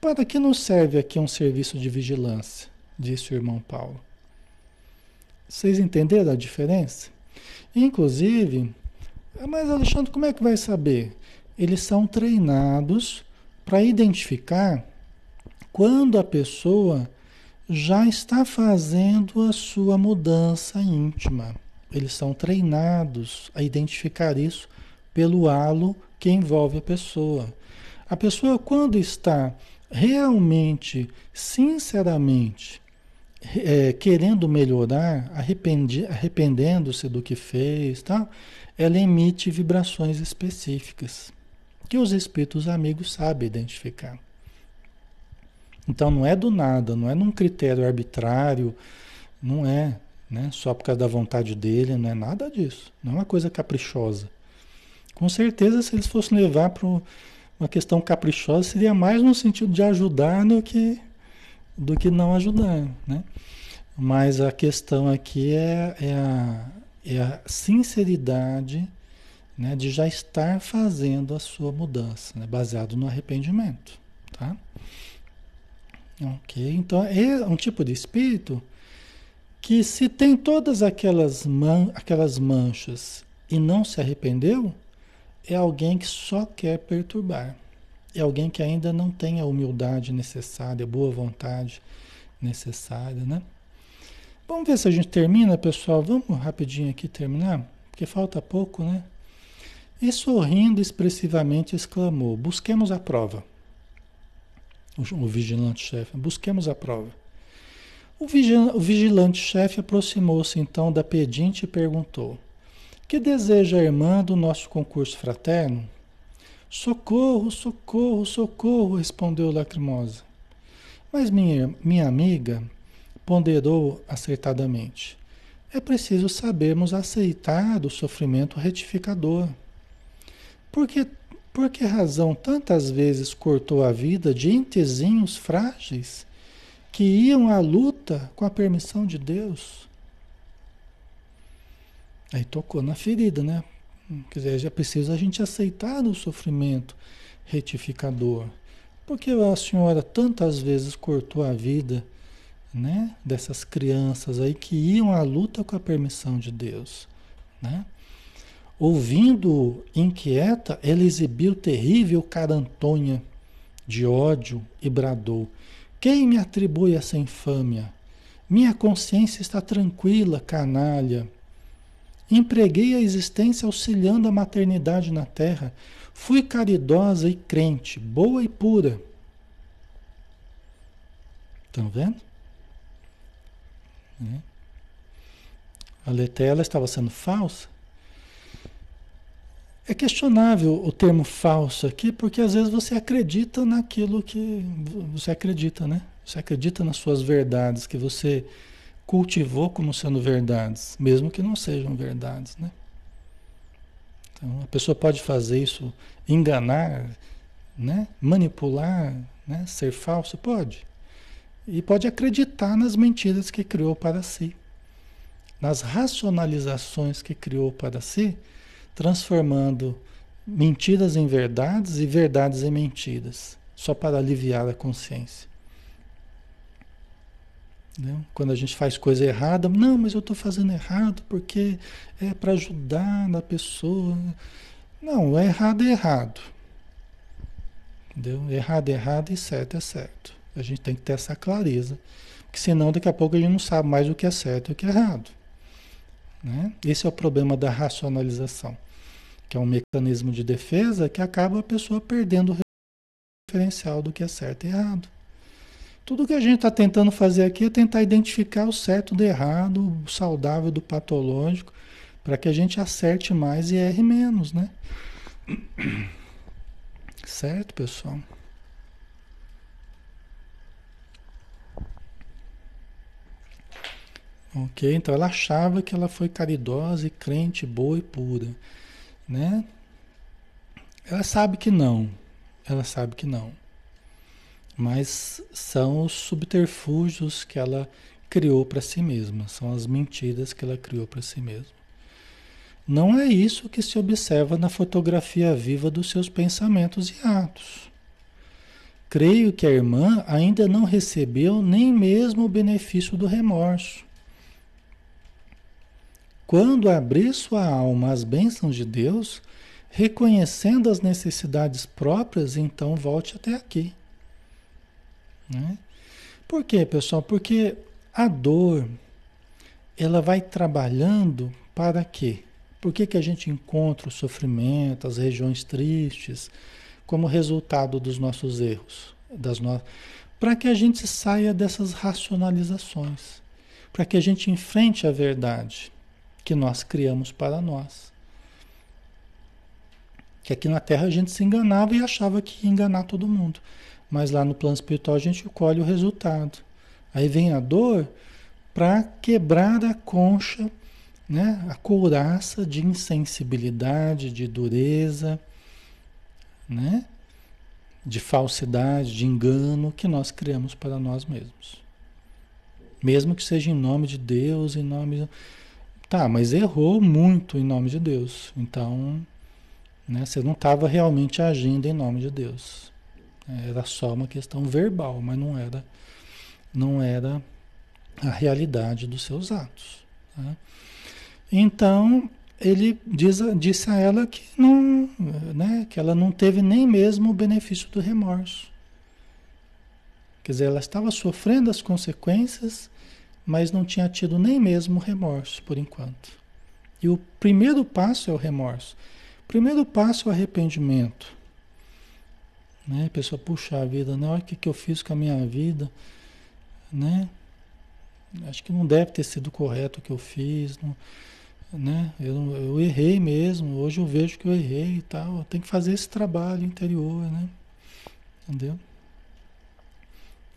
Para que nos serve aqui um serviço de vigilância? Disse o irmão Paulo. Vocês entenderam a diferença? Inclusive, mas Alexandre, como é que vai saber? Eles são treinados para identificar quando a pessoa já está fazendo a sua mudança íntima. Eles são treinados a identificar isso pelo halo que envolve a pessoa. A pessoa, quando está realmente, sinceramente, é, querendo melhorar, arrependendo-se do que fez, tá? ela emite vibrações específicas que os espíritos amigos sabem identificar. Então não é do nada, não é num critério arbitrário, não é, né? Só por causa da vontade dele, não é nada disso. Não é uma coisa caprichosa. Com certeza, se eles fossem levar para uma questão caprichosa, seria mais no sentido de ajudar do que, do que não ajudar, né? Mas a questão aqui é, é, a, é a sinceridade né, de já estar fazendo a sua mudança, né, baseado no arrependimento, tá? Ok, então é um tipo de espírito que se tem todas aquelas, man aquelas manchas e não se arrependeu, é alguém que só quer perturbar. É alguém que ainda não tem a humildade necessária, a boa vontade necessária, né? Vamos ver se a gente termina, pessoal. Vamos rapidinho aqui terminar, porque falta pouco, né? E sorrindo expressivamente exclamou: Busquemos a prova o vigilante-chefe. Busquemos a prova. O vigilante-chefe aproximou-se então da pedinte e perguntou: Que deseja a irmã do nosso concurso fraterno? Socorro, socorro, socorro, respondeu Lacrimosa. Mas minha, minha amiga ponderou acertadamente. É preciso sabermos aceitar o sofrimento retificador. Porque por que razão tantas vezes cortou a vida de entezinhos frágeis que iam à luta luta com a permissão de Deus. Aí tocou na ferida, né? Quer dizer, já precisa a gente aceitar o sofrimento retificador. Porque a senhora tantas vezes cortou a vida, né, dessas crianças aí que iam à luta com a permissão de Deus, né? Ouvindo inquieta, ela exibiu terrível carantonha de ódio e bradou: Quem me atribui essa infâmia? Minha consciência está tranquila, canalha. Empreguei a existência auxiliando a maternidade na terra. Fui caridosa e crente, boa e pura. Estão vendo? É. A Letela estava sendo falsa. É questionável o termo falso aqui, porque às vezes você acredita naquilo que você acredita, né? Você acredita nas suas verdades, que você cultivou como sendo verdades, mesmo que não sejam verdades, né? Então, a pessoa pode fazer isso, enganar, né? manipular, né? ser falso, pode. E pode acreditar nas mentiras que criou para si, nas racionalizações que criou para si, transformando mentiras em verdades e verdades em mentiras, só para aliviar a consciência. Entendeu? Quando a gente faz coisa errada, não, mas eu estou fazendo errado porque é para ajudar a pessoa. Não, é errado é errado. Entendeu? Errado é errado e certo é certo. A gente tem que ter essa clareza. Porque senão daqui a pouco a gente não sabe mais o que é certo e o que é errado. Né? Esse é o problema da racionalização que é um mecanismo de defesa que acaba a pessoa perdendo o referencial do que é certo e errado. Tudo que a gente está tentando fazer aqui é tentar identificar o certo do errado, o saudável do patológico, para que a gente acerte mais e erre menos, né? Certo, pessoal? Ok, então ela achava que ela foi caridosa e crente, boa e pura né? Ela sabe que não, ela sabe que não. Mas são os subterfúgios que ela criou para si mesma, são as mentiras que ela criou para si mesma. Não é isso que se observa na fotografia viva dos seus pensamentos e atos. Creio que a irmã ainda não recebeu nem mesmo o benefício do remorso. Quando abrir sua alma às bênçãos de Deus, reconhecendo as necessidades próprias, então volte até aqui. Né? Por quê, pessoal? Porque a dor, ela vai trabalhando para quê? Por que, que a gente encontra o sofrimento, as regiões tristes, como resultado dos nossos erros? Das no... Para que a gente saia dessas racionalizações, para que a gente enfrente a verdade que nós criamos para nós. Que aqui na Terra a gente se enganava e achava que ia enganar todo mundo. Mas lá no plano espiritual a gente colhe o resultado. Aí vem a dor para quebrar a concha, né? a couraça de insensibilidade, de dureza, né? de falsidade, de engano que nós criamos para nós mesmos. Mesmo que seja em nome de Deus, em nome. Tá, mas errou muito em nome de Deus. Então, né, você não estava realmente agindo em nome de Deus. Era só uma questão verbal, mas não era, não era a realidade dos seus atos. Tá? Então, ele diz, disse a ela que, não, né, que ela não teve nem mesmo o benefício do remorso. Quer dizer, ela estava sofrendo as consequências mas não tinha tido nem mesmo remorso por enquanto. E o primeiro passo é o remorso. O primeiro passo é o arrependimento. Né? A pessoa puxa a vida, né? olha o que, que eu fiz com a minha vida, né? Acho que não deve ter sido correto o que eu fiz, não, né? Eu, eu errei mesmo, hoje eu vejo que eu errei e tal. Tem que fazer esse trabalho interior, né? Entendeu?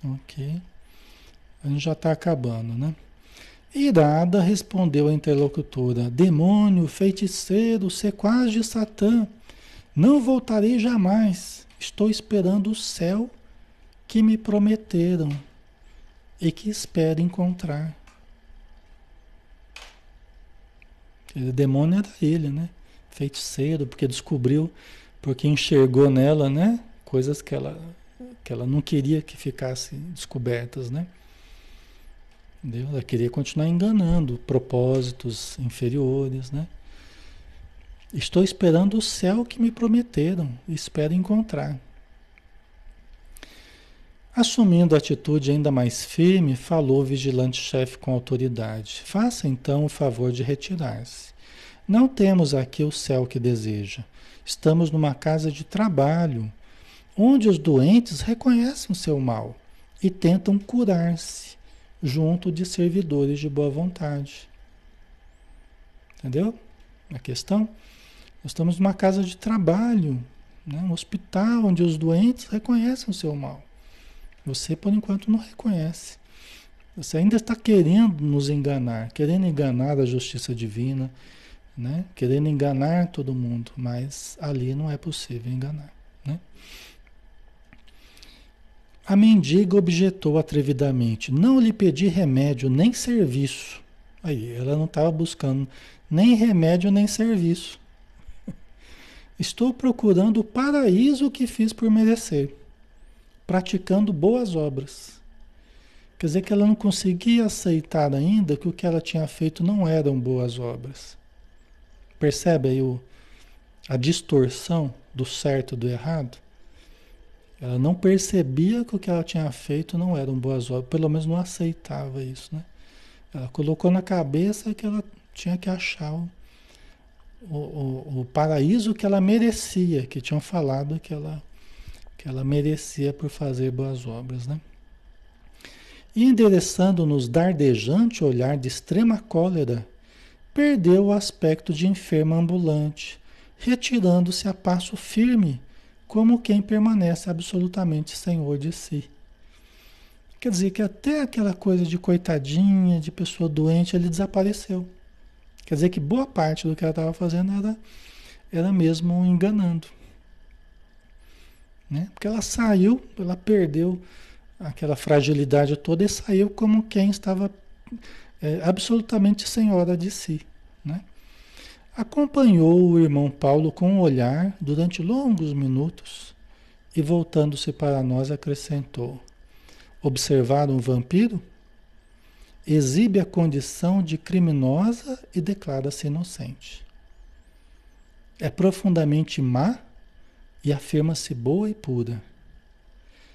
Ok. A gente já está acabando, né? Irada respondeu a interlocutora: Demônio, feiticeiro, sequaz de Satã, não voltarei jamais. Estou esperando o céu que me prometeram. e que espera encontrar. O demônio era ele, né? Feiticeiro, porque descobriu, porque enxergou nela, né? Coisas que ela, que ela não queria que ficassem descobertas, né? Ela queria continuar enganando propósitos inferiores, né? Estou esperando o céu que me prometeram, espero encontrar. Assumindo atitude ainda mais firme, falou o vigilante-chefe com autoridade. Faça então o favor de retirar-se. Não temos aqui o céu que deseja. Estamos numa casa de trabalho, onde os doentes reconhecem o seu mal e tentam curar-se junto de servidores de boa vontade. Entendeu? A questão? Nós estamos numa casa de trabalho, né? um hospital onde os doentes reconhecem o seu mal. Você, por enquanto, não reconhece. Você ainda está querendo nos enganar, querendo enganar a justiça divina, né? querendo enganar todo mundo, mas ali não é possível enganar. Né? A mendiga objetou atrevidamente: Não lhe pedi remédio nem serviço. Aí, ela não estava buscando nem remédio nem serviço. Estou procurando o paraíso que fiz por merecer praticando boas obras. Quer dizer que ela não conseguia aceitar ainda que o que ela tinha feito não eram boas obras. Percebe aí o, a distorção do certo e do errado? Ela não percebia que o que ela tinha feito não eram boas obras, pelo menos não aceitava isso, né? Ela colocou na cabeça que ela tinha que achar o, o, o paraíso que ela merecia, que tinham falado que ela que ela merecia por fazer boas obras, né? E endereçando-nos dardejante olhar de extrema cólera, perdeu o aspecto de enferma ambulante, retirando-se a passo firme, como quem permanece absolutamente senhor de si. Quer dizer que até aquela coisa de coitadinha, de pessoa doente, ele desapareceu. Quer dizer que boa parte do que ela estava fazendo era, era mesmo enganando. Né? Porque ela saiu, ela perdeu aquela fragilidade toda e saiu como quem estava é, absolutamente senhora de si. Acompanhou o irmão Paulo com o um olhar durante longos minutos e, voltando-se para nós, acrescentou: Observaram um vampiro? Exibe a condição de criminosa e declara-se inocente. É profundamente má e afirma-se boa e pura.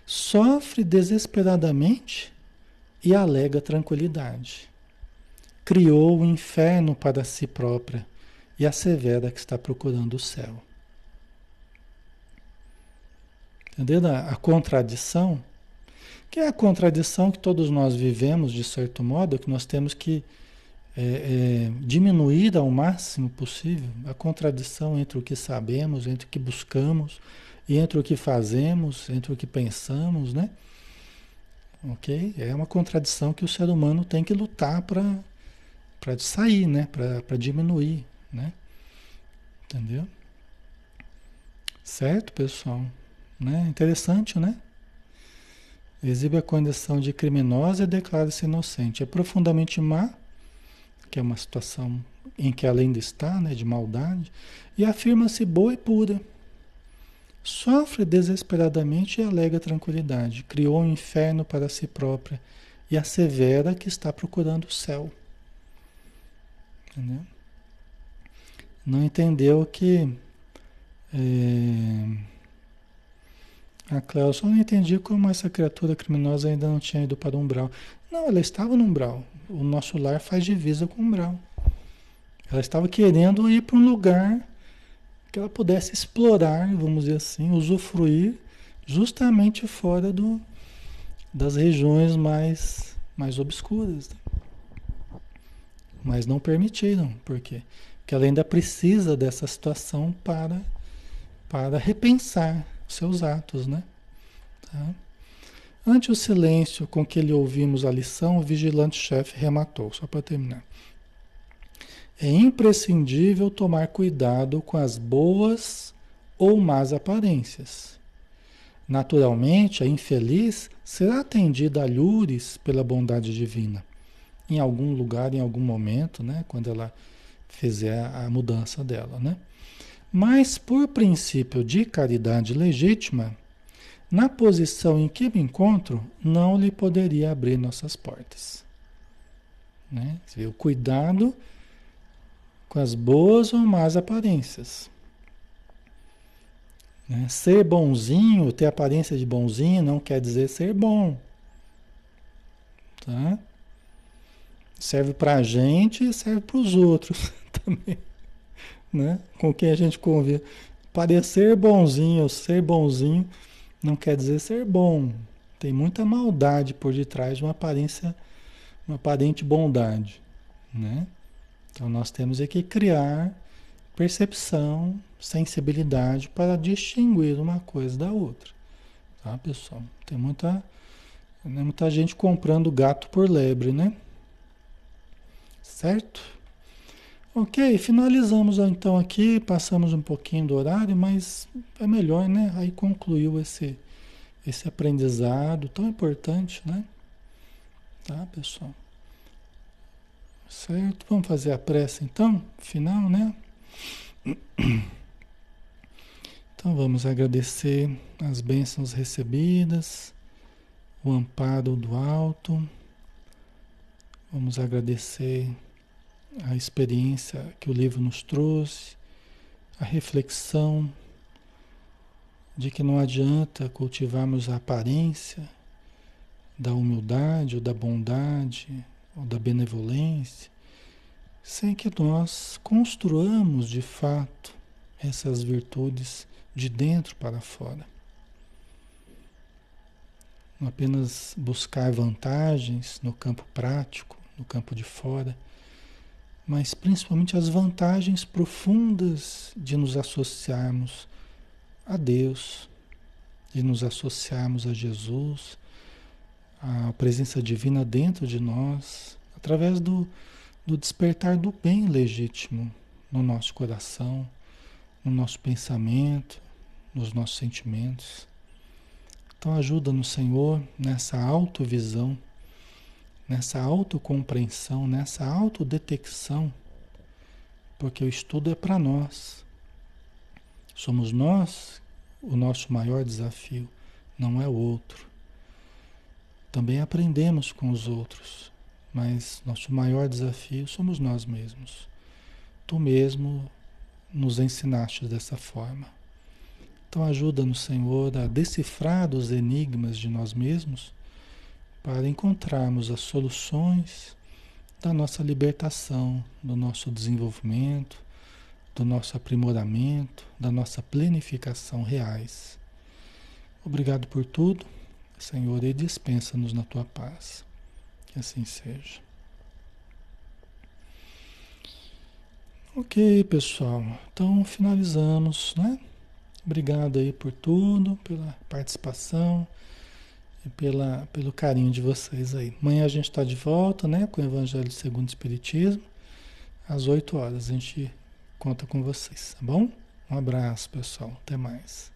Sofre desesperadamente e alega tranquilidade. Criou o inferno para si própria e assevera que está procurando o céu. Entendeu a, a contradição? Que é a contradição que todos nós vivemos, de certo modo, que nós temos que é, é, diminuir ao máximo possível a contradição entre o que sabemos, entre o que buscamos, e entre o que fazemos, entre o que pensamos, né? Ok? É uma contradição que o ser humano tem que lutar para sair, né? Para diminuir, né? Entendeu? Certo, pessoal? Né? Interessante, né? Exibe a condição de criminosa e declara-se inocente. É profundamente má que é uma situação em que ela ainda está, né, de maldade, e afirma-se boa e pura. Sofre desesperadamente e alega tranquilidade. Criou um inferno para si própria e assevera que está procurando o céu. Entendeu? Não entendeu que. É, a Cléo, só não entendi como essa criatura criminosa ainda não tinha ido para o umbral. Não, ela estava no umbral o nosso lar faz divisa com o umbral. Ela estava querendo ir para um lugar que ela pudesse explorar, vamos dizer assim, usufruir justamente fora do, das regiões mais, mais obscuras. Mas não permitiram, por Porque ela ainda precisa dessa situação para, para repensar seus atos, né? Tá? Ante o silêncio com que lhe ouvimos a lição, o vigilante-chefe rematou, só para terminar. É imprescindível tomar cuidado com as boas ou más aparências. Naturalmente, a infeliz será atendida a lures pela bondade divina, em algum lugar, em algum momento, né? quando ela fizer a mudança dela. Né? Mas, por princípio de caridade legítima, na posição em que me encontro, não lhe poderia abrir nossas portas. Né? O cuidado com as boas ou más aparências. Né? Ser bonzinho, ter aparência de bonzinho, não quer dizer ser bom. Tá? Serve para a gente e serve para os outros também. Né? Com quem a gente convive. Parecer bonzinho, ser bonzinho, não quer dizer ser bom. Tem muita maldade por detrás de uma aparência, uma aparente bondade. Né? Então nós temos que criar percepção, sensibilidade para distinguir uma coisa da outra. Tá, pessoal? Tem muita, né, muita gente comprando gato por lebre, né? Certo? Ok, finalizamos então aqui, passamos um pouquinho do horário, mas é melhor, né? Aí concluiu esse, esse aprendizado tão importante, né? Tá, pessoal? Certo? Vamos fazer a prece então, final, né? Então vamos agradecer as bênçãos recebidas, o amparo do alto. Vamos agradecer a experiência que o livro nos trouxe, a reflexão de que não adianta cultivarmos a aparência da humildade ou da bondade ou da benevolência sem que nós construamos de fato essas virtudes de dentro para fora. Não apenas buscar vantagens no campo prático, no campo de fora, mas principalmente as vantagens profundas de nos associarmos a Deus, de nos associarmos a Jesus, a presença divina dentro de nós, através do, do despertar do bem legítimo no nosso coração, no nosso pensamento, nos nossos sentimentos. Então ajuda no Senhor nessa autovisão, nessa autocompreensão, nessa autodetecção, porque o estudo é para nós. Somos nós o nosso maior desafio, não é o outro. Também aprendemos com os outros, mas nosso maior desafio somos nós mesmos. Tu mesmo nos ensinaste dessa forma. Então ajuda-nos, Senhor, a decifrar os enigmas de nós mesmos para encontrarmos as soluções da nossa libertação, do nosso desenvolvimento, do nosso aprimoramento, da nossa planificação reais. Obrigado por tudo, Senhor, e dispensa-nos na tua paz. Que assim seja. Ok, pessoal. Então finalizamos, né? Obrigado aí por tudo, pela participação pela, pelo carinho de vocês aí. Amanhã a gente está de volta, né? Com o Evangelho segundo o Espiritismo. Às 8 horas a gente conta com vocês, tá bom? Um abraço, pessoal. Até mais.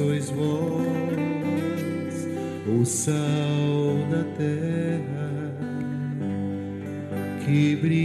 Sois vós, o sal da terra, que brilhe